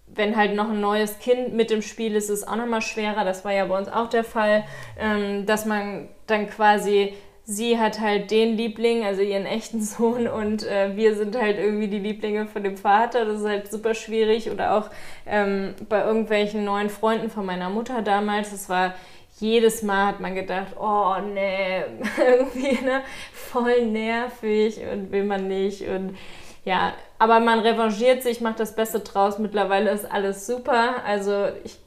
wenn halt noch ein neues Kind mit im Spiel ist, ist es auch nochmal schwerer. Das war ja bei uns auch der Fall, ähm, dass man dann quasi sie hat halt den Liebling, also ihren echten Sohn, und äh, wir sind halt irgendwie die Lieblinge von dem Vater. Das ist halt super schwierig. Oder auch ähm, bei irgendwelchen neuen Freunden von meiner Mutter damals. Das war jedes Mal hat man gedacht, oh nee, irgendwie ne, voll nervig und will man nicht und ja, aber man revanchiert sich, macht das Beste draus. Mittlerweile ist alles super. Also ich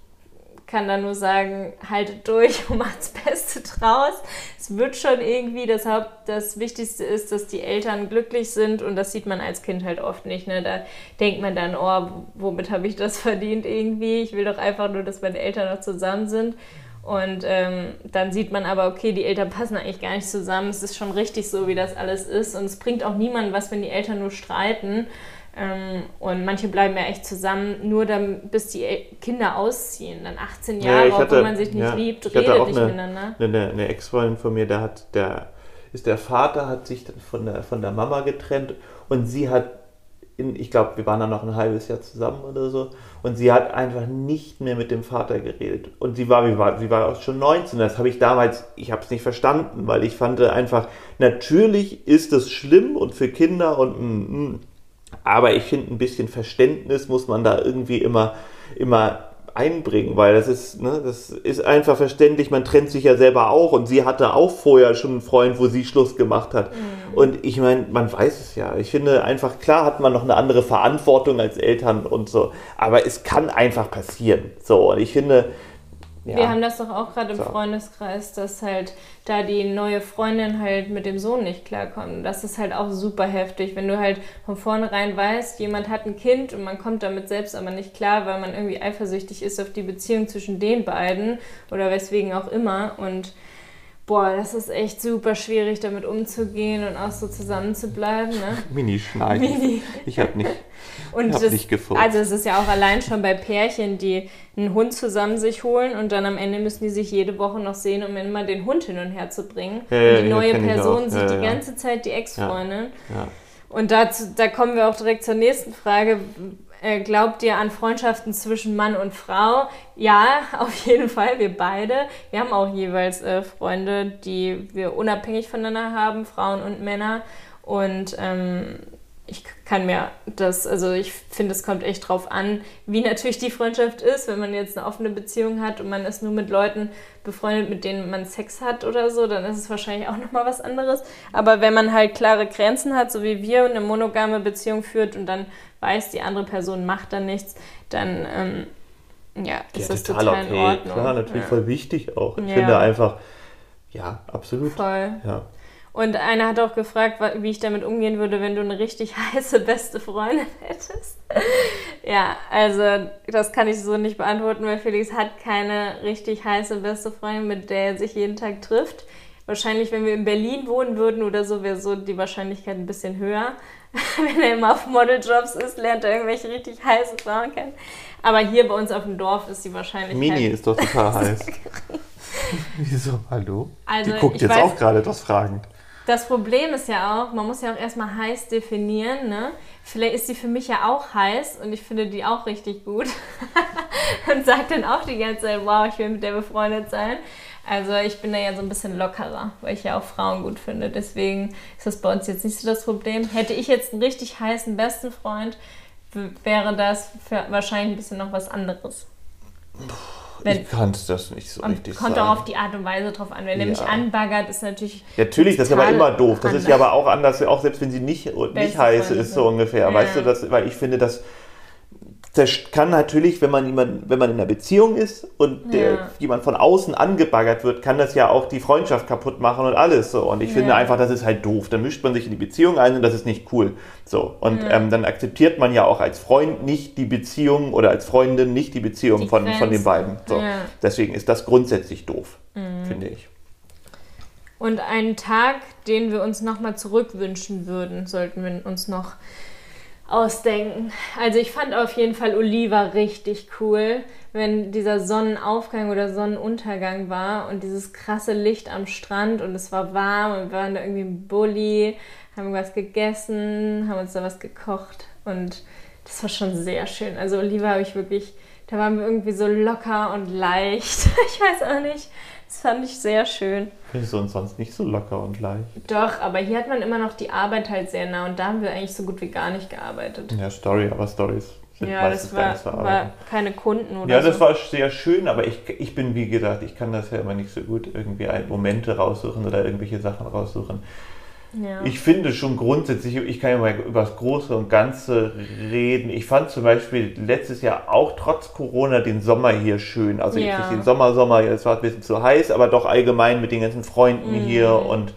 kann da nur sagen, haltet durch und macht das Beste draus. Es wird schon irgendwie, das, Haupt, das Wichtigste ist, dass die Eltern glücklich sind und das sieht man als Kind halt oft nicht. Ne? Da denkt man dann, oh, womit habe ich das verdient irgendwie? Ich will doch einfach nur, dass meine Eltern noch zusammen sind. Und ähm, dann sieht man aber, okay, die Eltern passen eigentlich gar nicht zusammen. Es ist schon richtig so, wie das alles ist. Und es bringt auch niemandem was, wenn die Eltern nur streiten. Ähm, und manche bleiben ja echt zusammen, nur dann, bis die Kinder ausziehen. Dann 18 Jahre, ja, obwohl man sich nicht ja, liebt, redet nicht eine, miteinander. Eine, eine Ex-Freundin von mir, der hat, der ist der Vater, hat sich von der, von der Mama getrennt und sie hat in, ich glaube, wir waren dann noch ein halbes Jahr zusammen oder so. Und sie hat einfach nicht mehr mit dem Vater geredet. Und sie war, wie war, sie war auch schon 19. Das habe ich damals, ich habe es nicht verstanden, weil ich fand einfach, natürlich ist es schlimm und für Kinder und, mm, mm, aber ich finde, ein bisschen Verständnis muss man da irgendwie immer, immer einbringen, weil das ist, ne, das ist einfach verständlich, man trennt sich ja selber auch und sie hatte auch vorher schon einen Freund, wo sie Schluss gemacht hat. Mhm. Und ich meine, man weiß es ja. Ich finde einfach, klar hat man noch eine andere Verantwortung als Eltern und so, aber es kann einfach passieren. So, und ich finde, ja. Wir haben das doch auch gerade im so. Freundeskreis, dass halt da die neue Freundin halt mit dem Sohn nicht klarkommt. Das ist halt auch super heftig, wenn du halt von vornherein weißt, jemand hat ein Kind und man kommt damit selbst aber nicht klar, weil man irgendwie eifersüchtig ist auf die Beziehung zwischen den beiden oder weswegen auch immer. Und boah, das ist echt super schwierig, damit umzugehen und auch so zusammen zu bleiben. Ne? Mini schnarchen. Mini. Ich habe nicht, und hab das, nicht gefurzt. Also es ist ja auch allein schon bei Pärchen, die einen Hund zusammen sich holen und dann am Ende müssen die sich jede Woche noch sehen, um immer den Hund hin und her zu bringen. Ja, und die neue Person sieht ja, die ganze Zeit die Ex-Freundin. Und dazu, da kommen wir auch direkt zur nächsten Frage glaubt ihr an Freundschaften zwischen Mann und Frau? Ja, auf jeden Fall, wir beide. Wir haben auch jeweils äh, Freunde, die wir unabhängig voneinander haben, Frauen und Männer. Und ähm, ich kann mir das, also ich finde, es kommt echt drauf an, wie natürlich die Freundschaft ist, wenn man jetzt eine offene Beziehung hat und man ist nur mit Leuten befreundet, mit denen man Sex hat oder so, dann ist es wahrscheinlich auch nochmal was anderes. Aber wenn man halt klare Grenzen hat, so wie wir, eine monogame Beziehung führt und dann weiß, die andere Person macht dann nichts, dann ähm, ja, ist ja, das total, total okay. in Ordnung. Klar, natürlich ja. voll wichtig auch. Ich ja. finde einfach, ja, absolut. Voll. Ja. Und einer hat auch gefragt, wie ich damit umgehen würde, wenn du eine richtig heiße beste Freundin hättest. ja, also das kann ich so nicht beantworten, weil Felix hat keine richtig heiße beste Freundin, mit der er sich jeden Tag trifft. Wahrscheinlich, wenn wir in Berlin wohnen würden oder so, wäre so die Wahrscheinlichkeit ein bisschen höher. wenn er immer auf Modeljobs ist, lernt er irgendwelche richtig heiße Frauen kennen. Aber hier bei uns auf dem Dorf ist die Wahrscheinlichkeit... Mini ist doch total heiß. Wieso? Hallo? Also, die guckt jetzt weiß, auch gerade das fragend. Das Problem ist ja auch, man muss ja auch erstmal heiß definieren, ne? Vielleicht ist sie für mich ja auch heiß und ich finde die auch richtig gut. und sagt dann auch die ganze Zeit, wow, ich will mit der befreundet sein. Also ich bin da ja so ein bisschen lockerer, weil ich ja auch Frauen gut finde. Deswegen ist das bei uns jetzt nicht so das Problem. Hätte ich jetzt einen richtig heißen besten Freund, wäre das wahrscheinlich ein bisschen noch was anderes. Wenn, ich kann das nicht so richtig kommt sagen. auch auf die Art und Weise drauf an. Wenn ja. er mich anbaggert, ist natürlich. Natürlich, das ist aber immer doof. Das anders. ist ja aber auch anders, auch selbst wenn sie nicht, nicht heiß ist, so ungefähr. Ja. Weißt du, das, weil ich finde, dass das kann natürlich, wenn man jemand, wenn man in einer Beziehung ist und ja. der, jemand von außen angebaggert wird, kann das ja auch die Freundschaft kaputt machen und alles so. Und ich ja. finde einfach, das ist halt doof. Dann mischt man sich in die Beziehung ein und das ist nicht cool. So. Und ja. ähm, dann akzeptiert man ja auch als Freund nicht die Beziehung oder als Freundin nicht die Beziehung die von, von den beiden. So. Deswegen ist das grundsätzlich doof, mhm. finde ich. Und einen Tag, den wir uns nochmal zurückwünschen würden, sollten wir uns noch ausdenken. Also ich fand auf jeden Fall Oliva richtig cool, wenn dieser Sonnenaufgang oder Sonnenuntergang war und dieses krasse Licht am Strand und es war warm und wir waren da irgendwie im Bulli, haben was gegessen, haben uns da was gekocht und das war schon sehr schön. Also Oliva habe ich wirklich, da waren wir irgendwie so locker und leicht. ich weiß auch nicht. Das fand ich sehr schön. Findest du uns sonst nicht so locker und leicht? Doch, aber hier hat man immer noch die Arbeit halt sehr nah und da haben wir eigentlich so gut wie gar nicht gearbeitet. Ja, Story, aber Stories sind ja, meistens das war, war keine Kunden oder Ja, das so. war sehr schön, aber ich, ich bin, wie gesagt, ich kann das ja immer nicht so gut irgendwie Momente raussuchen oder irgendwelche Sachen raussuchen. Ja. Ich finde schon grundsätzlich, ich kann ja mal über das Große und Ganze reden. Ich fand zum Beispiel letztes Jahr auch trotz Corona den Sommer hier schön. Also ja. jetzt nicht den Sommer, Sommer, es war ein bisschen zu heiß, aber doch allgemein mit den ganzen Freunden mhm. hier und,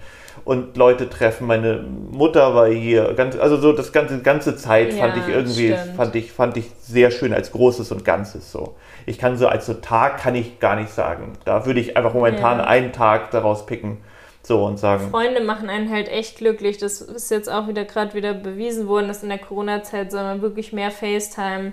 und Leute treffen. Meine Mutter war hier. Ganz, also so das ganze, ganze Zeit ja, fand ich irgendwie, fand ich, fand ich sehr schön als Großes und Ganzes so. Ich kann so als so Tag kann ich gar nicht sagen. Da würde ich einfach momentan einen Tag daraus picken so und sagen. Freunde machen einen halt echt glücklich. Das ist jetzt auch wieder gerade wieder bewiesen worden, dass in der Corona-Zeit soll man wirklich mehr FaceTime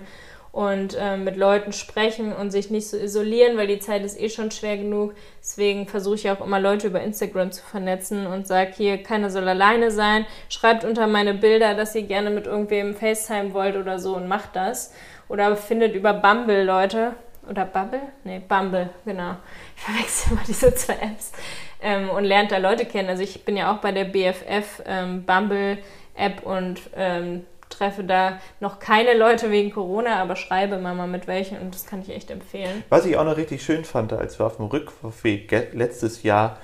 und äh, mit Leuten sprechen und sich nicht so isolieren, weil die Zeit ist eh schon schwer genug. Deswegen versuche ich auch immer Leute über Instagram zu vernetzen und sage hier, keiner soll alleine sein. Schreibt unter meine Bilder, dass ihr gerne mit irgendwem FaceTime wollt oder so und macht das. Oder findet über Bumble Leute. Oder Bubble? Nee, Bumble, genau. Ich verwechsel immer diese zwei Apps ähm, und lernt da Leute kennen. Also ich bin ja auch bei der BFF ähm, Bumble App und ähm, treffe da noch keine Leute wegen Corona, aber schreibe immer mal mit welchen und das kann ich echt empfehlen. Was ich auch noch richtig schön fand, als wir auf dem Rückweg letztes Jahr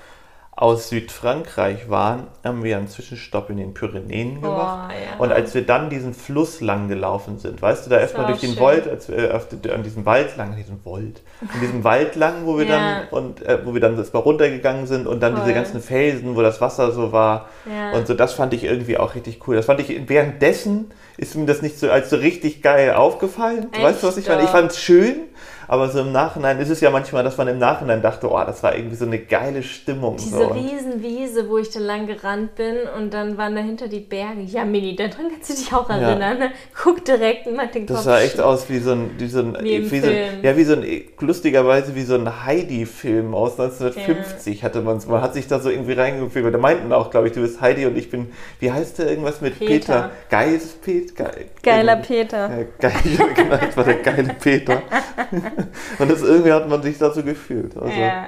aus Südfrankreich waren, haben wir einen Zwischenstopp in den Pyrenäen gemacht. Oh, ja. Und als wir dann diesen Fluss lang gelaufen sind, weißt du, da erstmal durch den schön. Wald, als wir äh, an diesem Wald lang, diesen Wald, an diesem Wald lang, wo wir ja. dann und äh, wo wir dann erstmal runtergegangen sind und dann Voll. diese ganzen Felsen, wo das Wasser so war. Ja. Und so, das fand ich irgendwie auch richtig cool. Das fand ich währenddessen ist mir das nicht so als so richtig geil aufgefallen. Echt? Weißt du, was ich meine? Ich fand es schön, aber so im Nachhinein ist es ja manchmal, dass man im Nachhinein dachte, oh, das war irgendwie so eine geile Stimmung. Diese so. Riesenwiese, wo ich da lang gerannt bin und dann waren dahinter die Berge. Ja, Mini, daran kannst du dich auch erinnern. Ja. Ne? Guck direkt mal den Kopf. Das sah echt aus wie so ein, wie so ein, wie, wie so ein ja, wie so ein, lustigerweise wie so ein Heidi-Film aus 1950 ja. hatte man es. Man hat sich da so irgendwie reingefühlt. Da meinten auch, glaube ich, du bist Heidi und ich bin, wie heißt der irgendwas mit Peter? Peter. Geist Peter? Ge Geiler Peter. Ja, geil, genau, das war der geile Peter. und das irgendwie hat man sich dazu gefühlt. Also. Ja.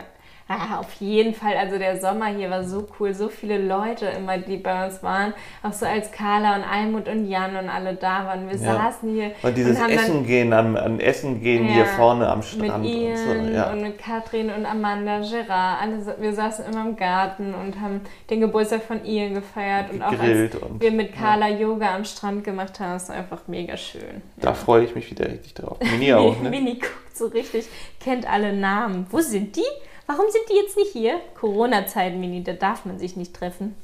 Ah, auf jeden Fall, also der Sommer hier war so cool, so viele Leute immer, die bei uns waren, auch so als Carla und Almut und Jan und alle da waren. Wir ja. saßen hier. Und dieses und Essen gehen, an, an Essen gehen ja, hier vorne am Strand. Mit Ian und, so, ja. und mit Katrin und Amanda, Gerard, alle, wir saßen immer im Garten und haben den Geburtstag von Ian gefeiert und, und auch als und, wir mit Carla Yoga am Strand gemacht haben, ist einfach mega schön. Da freue ich mich wieder richtig drauf. Mini auch, ne? Mini guckt so richtig, kennt alle Namen. Wo sind die? Warum sind die jetzt nicht hier? Corona-Zeit, Mini, da darf man sich nicht treffen.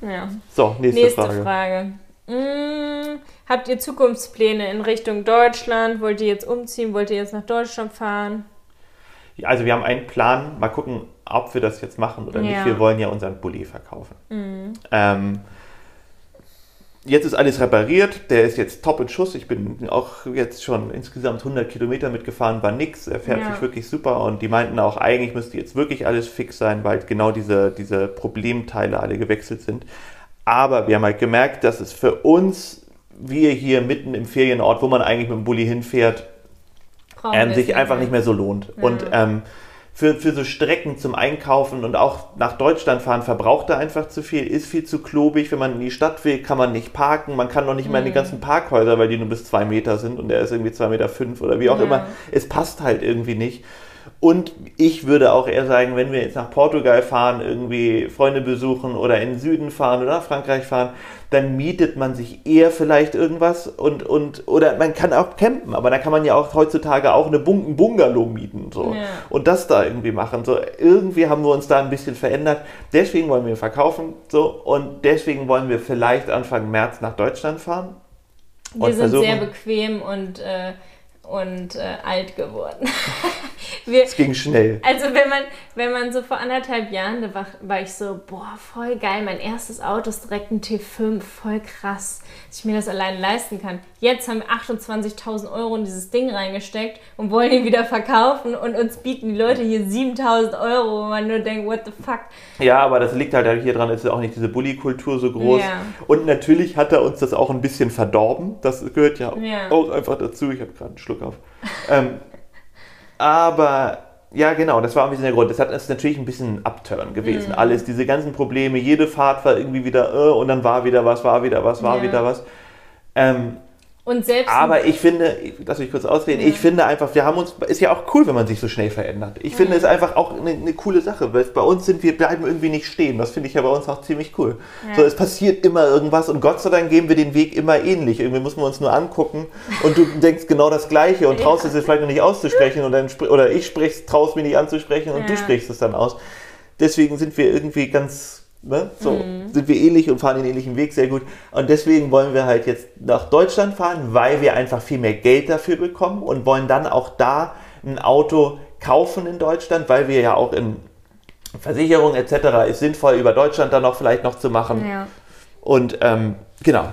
Ja. So, nächste, nächste Frage. Frage. Hm, habt ihr Zukunftspläne in Richtung Deutschland? Wollt ihr jetzt umziehen? Wollt ihr jetzt nach Deutschland fahren? Ja, also wir haben einen Plan. Mal gucken, ob wir das jetzt machen oder ja. nicht. Wir wollen ja unseren Bulli verkaufen. Mhm. Ähm, jetzt ist alles repariert, der ist jetzt top in Schuss. Ich bin auch jetzt schon insgesamt 100 Kilometer mitgefahren, war nix. Er fährt Ja. sich wirklich super und die meinten auch, eigentlich müsste jetzt wirklich alles fix sein, weil genau diese, diese Problemteile alle gewechselt sind. Aber wir haben halt gemerkt, dass es für uns, wir hier mitten im Ferienort, wo man eigentlich mit dem Bulli hinfährt, ähm, sich einfach nicht mehr so lohnt. Und ähm, für, für so Strecken zum Einkaufen und auch nach Deutschland fahren verbraucht er einfach zu viel, ist viel zu klobig. Wenn man in die Stadt will, kann man nicht parken. Man kann noch nicht mal in Mhm. die ganzen Parkhäuser, weil die nur bis zwei Meter sind und er ist irgendwie zwei Meter fünf oder wie auch Ja. immer. Es passt halt irgendwie nicht. Und ich würde auch eher sagen, wenn wir jetzt nach Portugal fahren, irgendwie Freunde besuchen oder in den Süden fahren oder nach Frankreich fahren, dann mietet man sich eher vielleicht irgendwas und, und oder man kann auch campen, aber da kann man ja auch heutzutage auch eine Bung Bungalow mieten so Ja. und das da irgendwie machen. So irgendwie haben wir uns da ein bisschen verändert. Deswegen wollen wir verkaufen so und deswegen wollen wir vielleicht Anfang März nach Deutschland fahren. Wir sind sehr bequem und, äh, und äh, alt geworden. Es ging schnell. also wenn man, wenn man so vor anderthalb Jahren, da war, war ich so, boah, voll geil, mein erstes Auto ist direkt ein T5, voll krass, dass ich mir das allein leisten kann. Jetzt haben wir 28.000 Euro in dieses Ding reingesteckt und wollen ihn wieder verkaufen und uns bieten die Leute hier 7.000 Euro, wo man nur denkt, what the fuck. Ja, aber das liegt halt hier dran, ist auch nicht diese Bully-Kultur so groß. Ja. Und natürlich hat er uns das auch ein bisschen verdorben. Das gehört ja, Ja. auch einfach dazu. Ich habe gerade einen Schluck auf. ähm, aber ja, genau, das war ein bisschen der Grund. Das hat uns natürlich ein bisschen Upturn Mhm. gewesen. Alles, diese ganzen Probleme, jede Fahrt war irgendwie wieder, äh, und dann war wieder was, war wieder was, war Ja. wieder was. Ähm, Und selbst aber ich finde, lass mich kurz ausreden, ich finde einfach, wir haben uns, ist ja auch cool, wenn man sich so schnell verändert. Ich finde es einfach auch eine, eine coole Sache, weil bei uns sind wir bleiben irgendwie nicht stehen. Das finde ich ja bei uns auch ziemlich cool. Ja. So, es passiert immer irgendwas und Gott sei Dank gehen wir den Weg immer ähnlich. Irgendwie müssen wir uns nur angucken und du denkst genau das Gleiche und traust es jetzt vielleicht noch nicht auszusprechen und dann, oder ich sprich's, traust mir nicht anzusprechen und du Ja. sprichst es dann aus. Deswegen sind wir irgendwie ganz, ne, so, Mhm. sind wir ähnlich und fahren den ähnlichen Weg sehr gut. Und deswegen wollen wir halt jetzt nach Deutschland fahren, weil wir einfach viel mehr Geld dafür bekommen und wollen dann auch da ein Auto kaufen in Deutschland, weil wir ja auch in Versicherung etc. ist sinnvoll, über Deutschland dann auch vielleicht noch zu machen. ja. Und ähm, genau.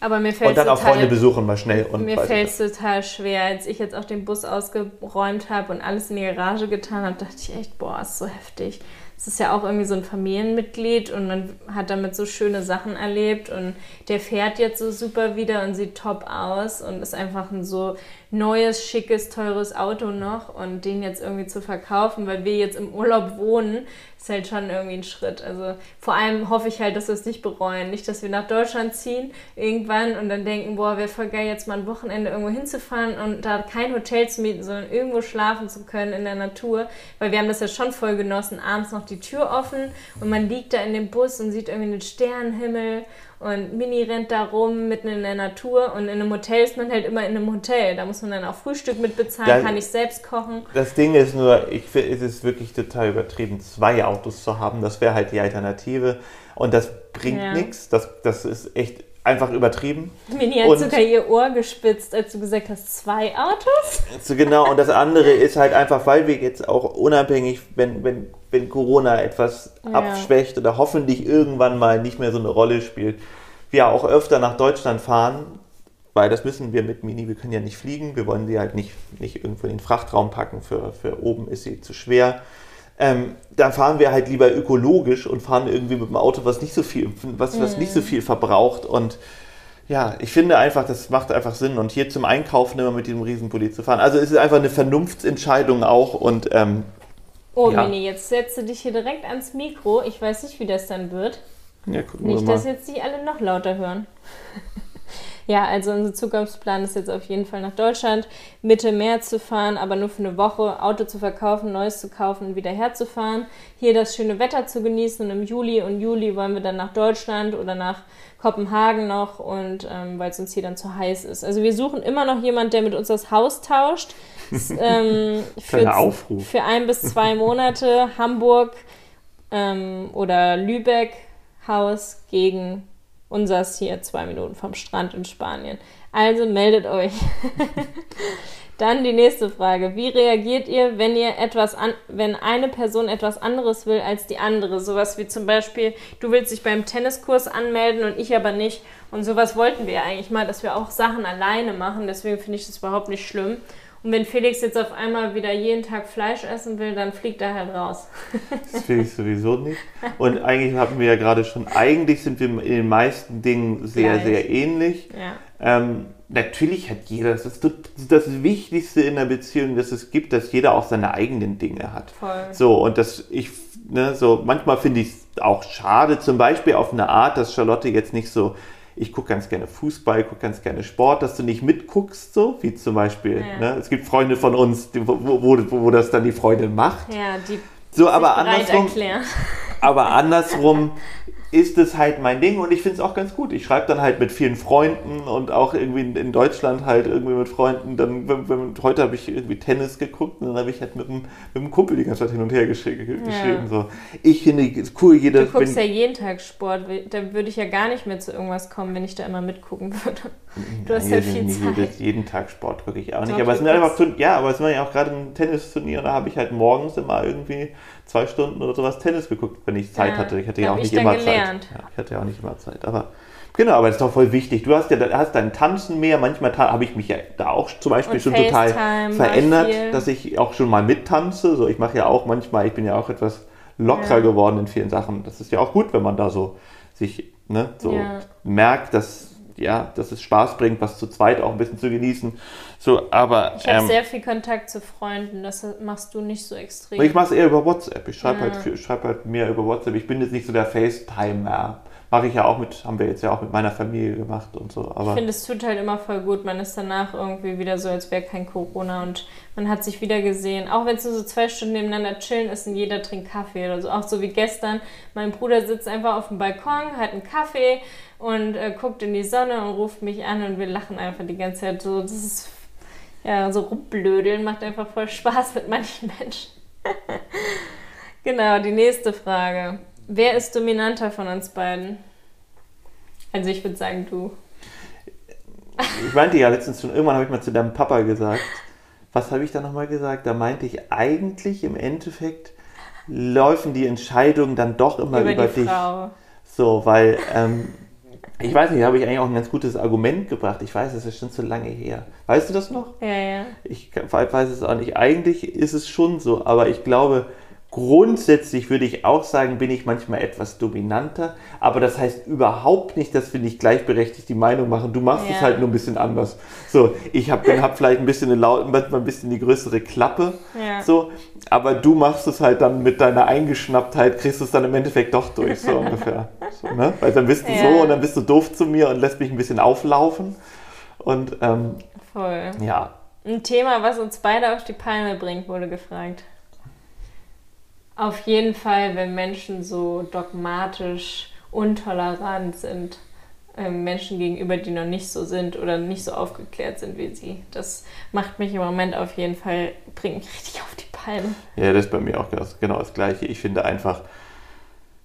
Aber mir fällt Und dann auch Freunde besuchen mal schnell. Und Mir fällt es total schwer. Als ich jetzt auch den Bus ausgeräumt habe und alles in die Garage getan habe, dachte ich echt, boah, ist so heftig. Es ist ja auch irgendwie so ein Familienmitglied und man hat damit so schöne Sachen erlebt und der fährt jetzt so super wieder und sieht top aus und ist einfach ein so neues, schickes, teures Auto noch und den jetzt irgendwie zu verkaufen, weil wir jetzt im Urlaub wohnen, ist halt schon irgendwie ein Schritt. Also vor allem hoffe ich halt, dass wir es nicht bereuen. Nicht, dass wir nach Deutschland ziehen irgendwann und dann denken, boah, wäre voll geil, jetzt mal ein Wochenende irgendwo hinzufahren und da kein Hotel zu mieten, sondern irgendwo schlafen zu können in der Natur. Weil wir haben das ja schon voll genossen, abends noch die Tür offen und man liegt da in dem Bus und sieht irgendwie den Sternenhimmel und Mini rennt da rum, mitten in der Natur und in einem Hotel ist man halt immer in einem Hotel. Da muss man dann auch Frühstück mitbezahlen, kann ich selbst kochen. Das Ding ist nur, ich finde, es ist wirklich total übertrieben, zwei Autos zu haben. Das wäre halt die Alternative. Und das bringt Ja. nichts. Das, das ist echt einfach übertrieben. Mini hat Und- sogar ihr Ohr gespitzt, als du gesagt hast, zwei Autos? So genau, und das andere ist halt einfach, weil wir jetzt auch unabhängig, wenn, wenn, wenn Corona etwas Ja. abschwächt oder hoffentlich irgendwann mal nicht mehr so eine Rolle spielt, wir auch öfter nach Deutschland fahren, weil das müssen wir mit Mini, wir können ja nicht fliegen, wir wollen sie halt nicht, nicht irgendwo in den Frachtraum packen, für, für oben ist sie zu schwer. Ähm, dann fahren wir halt lieber ökologisch und fahren irgendwie mit dem Auto, was nicht so viel, was, was nicht so viel verbraucht und ja, ich finde einfach, das macht einfach Sinn. Und hier zum Einkaufen immer mit diesem Riesenpulli zu fahren. Also es ist einfach eine Vernunftsentscheidung auch. Und ähm, Oh, Ja. Mini, jetzt setze dich hier direkt ans Mikro. Ich weiß nicht, wie das dann wird. ja, gucken Nicht, wir dass mal. jetzt die alle noch lauter hören. ja, also unser Zukunftsplan ist jetzt auf jeden Fall nach Deutschland, Mitte März zu fahren, aber nur für eine Woche Auto zu verkaufen, Neues zu kaufen und wieder herzufahren. Hier das schöne Wetter zu genießen und im Juli und Juli wollen wir dann nach Deutschland oder nach Kopenhagen noch und ähm, weil es uns hier dann zu heiß ist. Also wir suchen immer noch jemanden, der mit uns das Haus tauscht. Ähm, für, Aufruf. für ein bis zwei Monate Hamburg ähm, oder Lübeck Haus gegen unseres hier zwei Minuten vom Strand in Spanien. Also meldet euch. Dann die nächste Frage. Wie reagiert ihr, wenn ihr etwas an, wenn eine Person etwas anderes will als die andere? Sowas wie zum Beispiel, du willst dich beim Tenniskurs anmelden und ich aber nicht. Und sowas wollten wir ja eigentlich mal, dass wir auch Sachen alleine machen. Deswegen finde ich das überhaupt nicht schlimm. Und wenn Felix jetzt auf einmal wieder jeden Tag Fleisch essen will, dann fliegt er halt raus. Das will ich sowieso nicht. Und eigentlich hatten wir ja gerade schon, eigentlich sind wir in den meisten Dingen sehr, Gleich. sehr ähnlich. Ja. Ähm, natürlich hat jeder, das ist das Wichtigste in der Beziehung, dass es gibt, dass jeder auch seine eigenen Dinge hat. Voll. So, und das, ich, ne, so, manchmal finde ich es auch schade, zum Beispiel auf eine Art, dass Charlotte jetzt nicht so, ich gucke ganz gerne Fußball, gucke ganz gerne Sport, dass du nicht mitguckst, so, wie zum Beispiel, Ja. ne, es gibt Freunde von uns, die, wo, wo, wo, das dann die Freundin macht. Ja, die So, aber andersrum, erklären. Aber andersrum ist es halt mein Ding und ich finde es auch ganz gut. Ich schreibe dann halt mit vielen Freunden und auch irgendwie in, Deutschland halt irgendwie mit Freunden. Dann, wenn, wenn, heute habe ich irgendwie Tennis geguckt und dann habe ich halt mit dem Kumpel die ganze Zeit hin und her geschri geschrieben. So. Ich finde es cool, jeder. Du guckst ja wenn, jeden Tag Sport. Da würde ich ja gar nicht mehr zu irgendwas kommen, wenn ich da immer mitgucken würde. Du hast ja viel nicht Zeit. Jedes, jeden Tag Sport gucke ich auch nicht. Doch, aber es sind halt einfach, ja, aber es war ja auch gerade ein Tennisturnier und da habe ich halt morgens immer irgendwie zwei Stunden oder sowas Tennis geguckt, wenn ich Zeit Ja, hatte. Ich hatte ja auch ich nicht immer gelernt. Zeit. Ja, ich hatte ja auch nicht immer Zeit. Aber genau, aber das ist doch voll wichtig. Du hast ja hast dein Tanzen mehr. Manchmal habe ich mich ja da auch zum Beispiel Und schon total FaceTime mal verändert, dass ich auch schon mal mittanze. So, ich mache ja auch manchmal, ich bin ja auch etwas lockerer Ja. geworden in vielen Sachen. Das ist ja auch gut, wenn man da so sich ne, so merkt, dass ja, dass es Spaß bringt, was zu zweit auch ein bisschen zu genießen. So, aber Ich habe ähm, sehr viel Kontakt zu Freunden. Das machst du nicht so extrem. ich mache es eher über WhatsApp. Ich schreibe Ja. halt, schreib halt mehr über WhatsApp. Ich bin jetzt nicht so der FaceTimer. Mache ich ja auch mit, haben wir jetzt ja auch mit meiner Familie gemacht und so. Ich Aber finde, es tut halt immer voll gut. Man ist danach irgendwie wieder so, als wäre kein Corona und man hat sich wieder gesehen. Auch wenn es nur so zwei Stunden nebeneinander chillen ist und jeder trinkt Kaffee oder so. Auch so wie gestern. Mein Bruder sitzt einfach auf dem Balkon, hat einen Kaffee und äh, guckt in die Sonne und ruft mich an und wir lachen einfach die ganze Zeit so. Das ist ja so rumblödeln, macht einfach voll Spaß mit manchen Menschen. genau, die nächste Frage. Wer ist dominanter von uns beiden? Also ich würde sagen du. ich meinte ja letztens schon, irgendwann habe ich mal zu deinem Papa gesagt, was habe ich da nochmal gesagt? Da meinte ich eigentlich im Endeffekt laufen die Entscheidungen dann doch immer über, über die dich. Frau. So, weil, ähm, ich weiß nicht, da habe ich eigentlich auch ein ganz gutes Argument gebracht. Ich weiß, das ist schon zu lange her. Weißt du das noch? Ja, ja. Ich weiß es auch nicht. Eigentlich ist es schon so, aber ich glaube, grundsätzlich würde ich auch sagen, bin ich manchmal etwas dominanter. Aber das heißt überhaupt nicht, dass wir nicht gleichberechtigt die Meinung machen. Du machst Ja. es halt nur ein bisschen anders. So, ich habe hab vielleicht ein bisschen eine laut, manchmal ein bisschen die größere Klappe. Ja. So, aber du machst es halt dann mit deiner Eingeschnapptheit, kriegst es dann im Endeffekt doch durch, so ungefähr. So, ne? Weil dann bist du Ja. so und dann bist du doof zu mir und lässt mich ein bisschen auflaufen. Und ähm, Voll. ja, Ein Thema, was uns beide auf die Palme bringt, wurde gefragt. Auf jeden Fall, wenn Menschen so dogmatisch untolerant sind, ähm, Menschen gegenüber, die noch nicht so sind oder nicht so aufgeklärt sind wie sie. Das macht mich im Moment auf jeden Fall, bringt mich richtig auf die Palme. Ja, das ist bei mir auch genau das Gleiche. Ich finde einfach,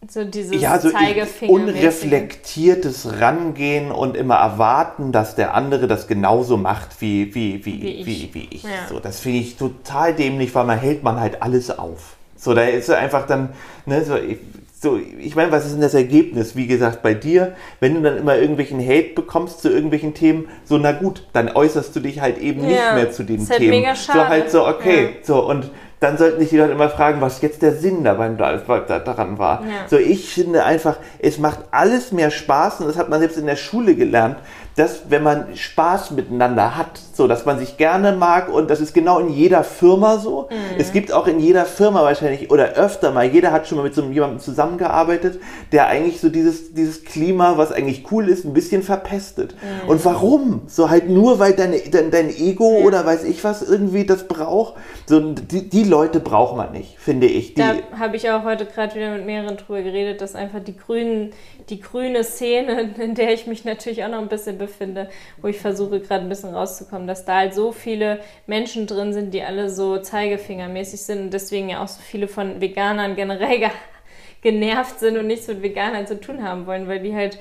So dieses ja, so Zeigefinger. unreflektiertes Rangehen und immer erwarten, dass der andere das genauso macht wie, wie, wie, Wie wie, ich. wie, ich. Ja. So, das finde ich total dämlich, weil man hält man halt alles auf. So, da ist einfach dann, ne, so, ich, so, ich meine, was ist denn das Ergebnis? Wie gesagt, bei dir, wenn du dann immer irgendwelchen Hate bekommst zu irgendwelchen Themen, so, na gut, dann äußerst du dich halt eben nicht Ja, mehr zu den halt Themen. mega So schade. halt so, okay, so, und dann sollten sich die Leute immer fragen, was jetzt der Sinn dabei, da- da- daran war. Ja. So, ich finde einfach, es macht alles mehr Spaß und das hat man selbst in der Schule gelernt, dass wenn man Spaß miteinander hat, so dass man sich gerne mag und das ist genau in jeder Firma so. Mhm. Es gibt auch in jeder Firma wahrscheinlich oder öfter mal, jeder hat schon mal mit so jemandem zusammengearbeitet, der eigentlich so dieses, dieses Klima, was eigentlich cool ist, ein bisschen verpestet. Mhm. Und warum? So halt nur, weil deine, dein, dein Ego oder weiß ich was irgendwie das braucht. So, die, die Leute braucht man nicht, finde ich. Die, Da habe ich auch heute gerade wieder mit mehreren drüber geredet, dass einfach die grünen, die grüne Szene, in der ich mich natürlich auch noch ein bisschen befinde, wo ich versuche gerade ein bisschen rauszukommen, dass da halt so viele Menschen drin sind, die alle so zeigefingermäßig sind und deswegen ja auch so viele von Veganern generell ge genervt sind und nichts mit Veganern zu tun haben wollen, weil die halt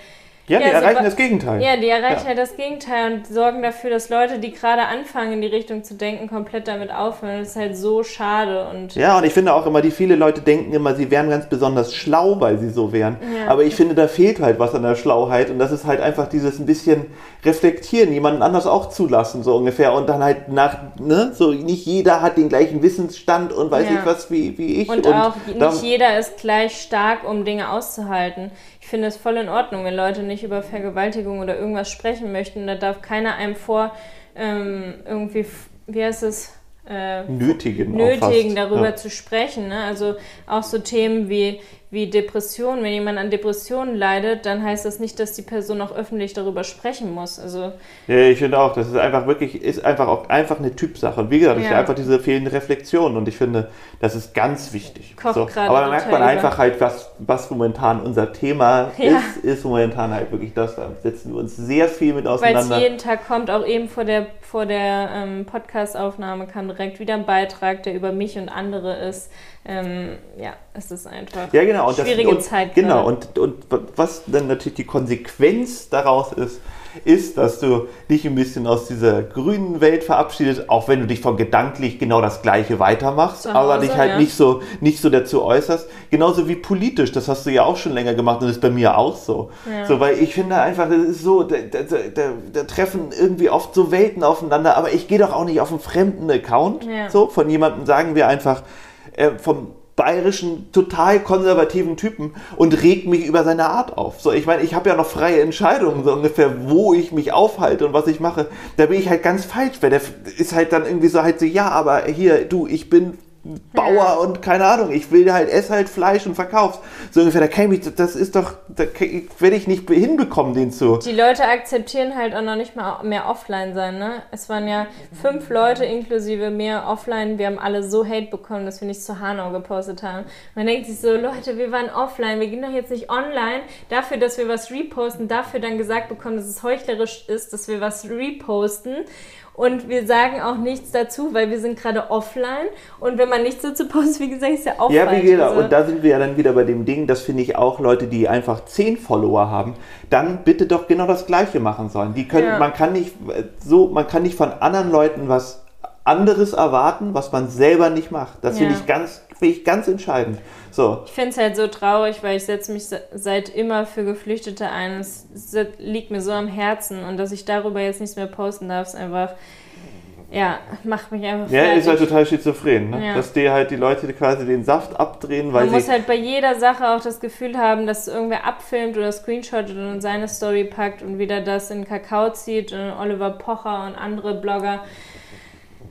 Ja, die Ja, erreichen das Gegenteil. Ja, die erreichen Ja. halt das Gegenteil und sorgen dafür, dass Leute, die gerade anfangen, in die Richtung zu denken, komplett damit aufhören. Das ist halt so schade und Ja, und ich finde auch immer, die viele Leute denken immer, sie wären ganz besonders schlau, weil sie so wären. Ja. Aber ich finde, da fehlt halt was an der Schlauheit und das ist halt einfach dieses ein bisschen reflektieren, jemanden anders auch zulassen, so ungefähr. Und dann halt nach, ne, so nicht jeder hat den gleichen Wissensstand und weiß Ja. ich was wie, wie ich. Und, auch nicht da- jeder ist gleich stark, um Dinge auszuhalten. Ich finde es voll in Ordnung, wenn Leute nicht über Vergewaltigung oder irgendwas sprechen möchten. Da darf keiner einem vor ähm, irgendwie, wie heißt es? Äh, nötigen. nötigen, darüber ja. zu sprechen. Ne? Also auch so Themen wie, wie Depressionen. Wenn jemand an Depressionen leidet, dann heißt das nicht, dass die Person auch öffentlich darüber sprechen muss. Also Ja, ich finde auch, das ist einfach wirklich, ist einfach auch einfach eine Typsache. Und wie gesagt, es ist Ja. einfach diese fehlende Reflexion und ich finde, das ist ganz wichtig. So. Aber da merkt man total einfach halt, was, was momentan unser Thema Ja. ist, ist momentan halt wirklich das. Da setzen wir uns sehr viel mit Weil es auseinander. jeden Tag kommt, auch eben vor der, vor der ähm, Podcast-Aufnahme kam direkt wieder ein Beitrag, der über mich und andere ist. Ähm, ja, es ist einfach Ja, genau. Und schwierige das, und, Zeit. Genau. Und, und was dann natürlich die Konsequenz daraus ist, ist, dass du dich ein bisschen aus dieser grünen Welt verabschiedest, auch wenn du dich von gedanklich genau das Gleiche weitermachst, Zu aber Hause, dich halt ja. nicht so nicht so dazu äußerst. Genauso wie politisch, das hast du ja auch schon länger gemacht und das ist bei mir auch so. Ja. So, weil ich finde einfach, das ist so, da, da, da, da treffen irgendwie oft so Welten aufeinander, aber ich gehe doch auch nicht auf einen fremden Account, Ja. so von jemandem sagen wir einfach äh, vom bayerischen, total konservativen Typen und regt mich über seine Art auf. So, ich meine, ich habe ja noch freie Entscheidungen, so ungefähr, wo ich mich aufhalte und was ich mache. Da bin ich halt ganz falsch, weil der ist halt dann irgendwie so halt so, ja, aber hier, du, ich bin Bauer und keine Ahnung, ich will halt, ess halt Fleisch und verkauf's. So ungefähr, da kann ich mich, das ist doch, da werde ich nicht hinbekommen, den zu. Die Leute akzeptieren halt auch noch nicht mal mehr offline sein, ne? Es waren ja fünf Leute inklusive mir offline. Wir haben alle so Hate bekommen, dass wir nicht zu Hanau gepostet haben. Man denkt sich so, Leute, wir waren offline, wir gehen doch jetzt nicht online dafür, dass wir was reposten, dafür dann gesagt bekommen, dass es heuchlerisch ist, dass wir was reposten. Und wir sagen auch nichts dazu, weil wir sind gerade offline. Und wenn man nichts dazu postet, wie gesagt, ist ja auch Ja, wie gesagt, Also- und da sind wir ja dann wieder bei dem Ding, das finde ich auch Leute, die einfach 10 Follower haben, dann bitte doch genau das Gleiche machen sollen. Die können, Ja. man kann nicht äh, so, man kann nicht von anderen Leuten was anderes erwarten, was man selber nicht macht. Das finde Ja. ich ganz, finde ich ganz entscheidend. So. Ich finde es halt so traurig, weil ich setze mich se- seit immer für Geflüchtete ein. Es liegt mir so am Herzen und dass ich darüber jetzt nichts mehr posten darf, ist einfach, ja, macht mich einfach Ja, fertig. ist halt total schizophren, ne? Ja. dass dir halt die Leute quasi den Saft abdrehen, weil Man muss halt bei jeder Sache auch das Gefühl haben, dass irgendwer abfilmt oder screenshottet und in seine Story packt und wieder das in Kakao zieht und Oliver Pocher und andere Blogger.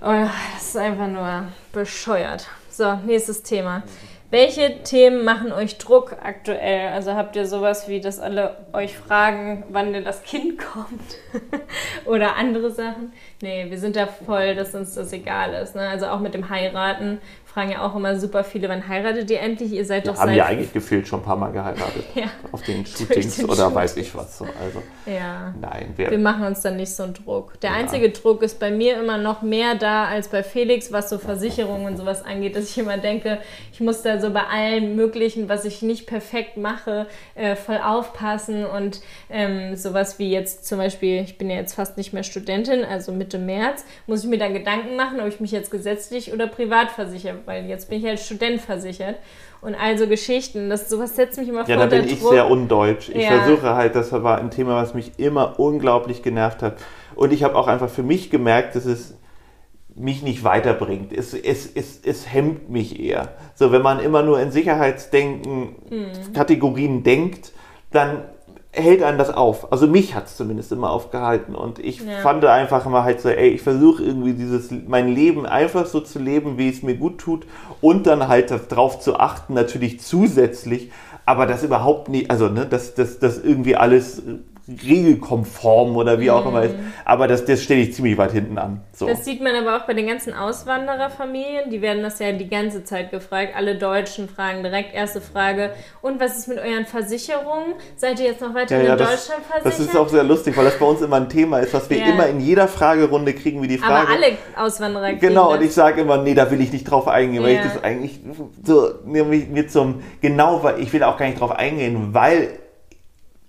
Oh, das ist einfach nur bescheuert. So, nächstes Thema. Welche Themen machen euch Druck aktuell? Also habt ihr sowas wie, dass alle euch fragen, wann denn das Kind kommt? Oder andere Sachen? Nee, wir sind da voll, dass uns das egal ist. Ne? Also auch mit dem Heiraten fragen ja auch immer super viele, wann heiratet ihr endlich? Ihr seid doch haben seit... ja eigentlich gefühlt schon ein paar Mal geheiratet. Ja. Auf den Shootings den oder weiß Shootings. ich was. So. Also, Ja. nein, Wir wir, machen uns dann nicht so einen Druck. Der Ja. einzige Druck ist bei mir immer noch mehr da als bei Felix, was so Versicherungen und sowas angeht, dass ich immer denke, ich muss da so bei allem Möglichen, was ich nicht perfekt mache, äh, voll aufpassen und ähm, sowas wie jetzt zum Beispiel, ich bin ja jetzt fast nicht mehr Studentin, also Mitte März, muss ich mir dann Gedanken machen, ob ich mich jetzt gesetzlich oder privat versichere, weil jetzt bin ich als Student versichert. Und also Geschichten, das sowas setzt mich immer Ja, voll da bin ich Druck. sehr undeutsch. Ich Ja. versuche halt, das war ein Thema, was mich immer unglaublich genervt hat. Und ich habe auch einfach für mich gemerkt, dass es mich nicht weiterbringt. Es, es, es, es hemmt mich eher. So, wenn man immer nur in Sicherheitsdenken Mhm. Kategorien denkt, dann hält einen das auf. Also mich hat es zumindest immer aufgehalten. Und ich Ja. fand einfach immer halt so, ey, ich versuche irgendwie dieses, mein Leben einfach so zu leben, wie es mir gut tut und dann halt darauf zu achten, natürlich zusätzlich, aber das überhaupt nicht, also ne, dass das, das irgendwie alles regelkonform oder wie auch immer ist. Aber das, das stelle ich ziemlich weit hinten an. So. Das sieht man aber auch bei den ganzen Auswandererfamilien. Die werden das ja die ganze Zeit gefragt. Alle Deutschen fragen direkt erste Frage. Und was ist mit euren Versicherungen? Seid ihr jetzt noch weiter Ja, in ja, Deutschland versichert? das ist auch sehr lustig, weil das bei uns immer ein Thema ist, was wir Ja. immer in jeder Fragerunde kriegen, wie die Frage. aber alle Auswanderer kriegen Genau, das. und ich sage immer, nee, da will ich nicht drauf eingehen, weil ich das eigentlich so, mir zum, genau, weil ich will auch gar nicht drauf eingehen, weil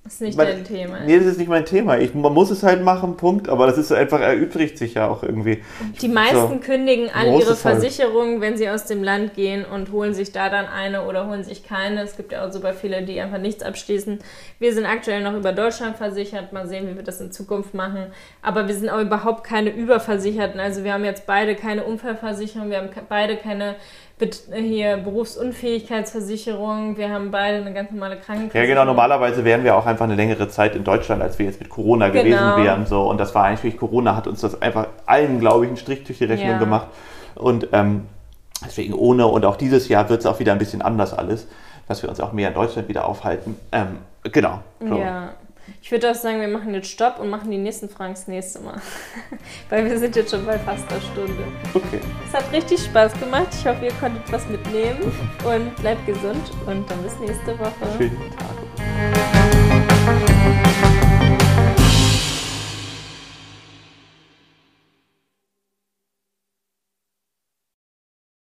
Das ist nicht Man- dein Thema. Nee, das ist nicht mein Thema. Ich, man muss es halt machen, Punkt. Aber das ist einfach, erübrigt sich ja auch irgendwie. Die meisten So. kündigen alle Muss ihre halt. Versicherungen, wenn sie aus dem Land gehen und holen sich da dann eine oder holen sich keine. Es gibt ja auch super viele, die einfach nichts abschließen. Wir sind aktuell noch über Deutschland versichert. Mal sehen, wie wir das in Zukunft machen. Aber wir sind auch überhaupt keine Überversicherten. Also wir haben jetzt beide keine Unfallversicherung, wir haben beide keine hier Berufsunfähigkeitsversicherung, wir haben beide eine ganz normale Ja, Krankenversicherung. genau. Normalerweise wären wir auch einfach eine längere Zeit in Deutschland, als wir jetzt mit Corona gewesen Genau. wären. So. Und das war eigentlich, Corona hat uns das einfach allen, glaube ich, einen Strich durch die Rechnung Ja. gemacht. Und ähm, deswegen ohne, und auch dieses Jahr wird es auch wieder ein bisschen anders alles, dass wir uns auch mehr in Deutschland wieder aufhalten. Ähm, genau. So. Ja. Ich würde auch sagen, wir machen jetzt Stopp und machen die nächsten Fragen das nächste Mal. Weil wir sind jetzt schon bei fast einer Stunde. Okay. Es hat richtig Spaß gemacht. Ich hoffe, ihr konntet was mitnehmen und bleibt gesund und dann bis nächste Woche. Schönen Tag.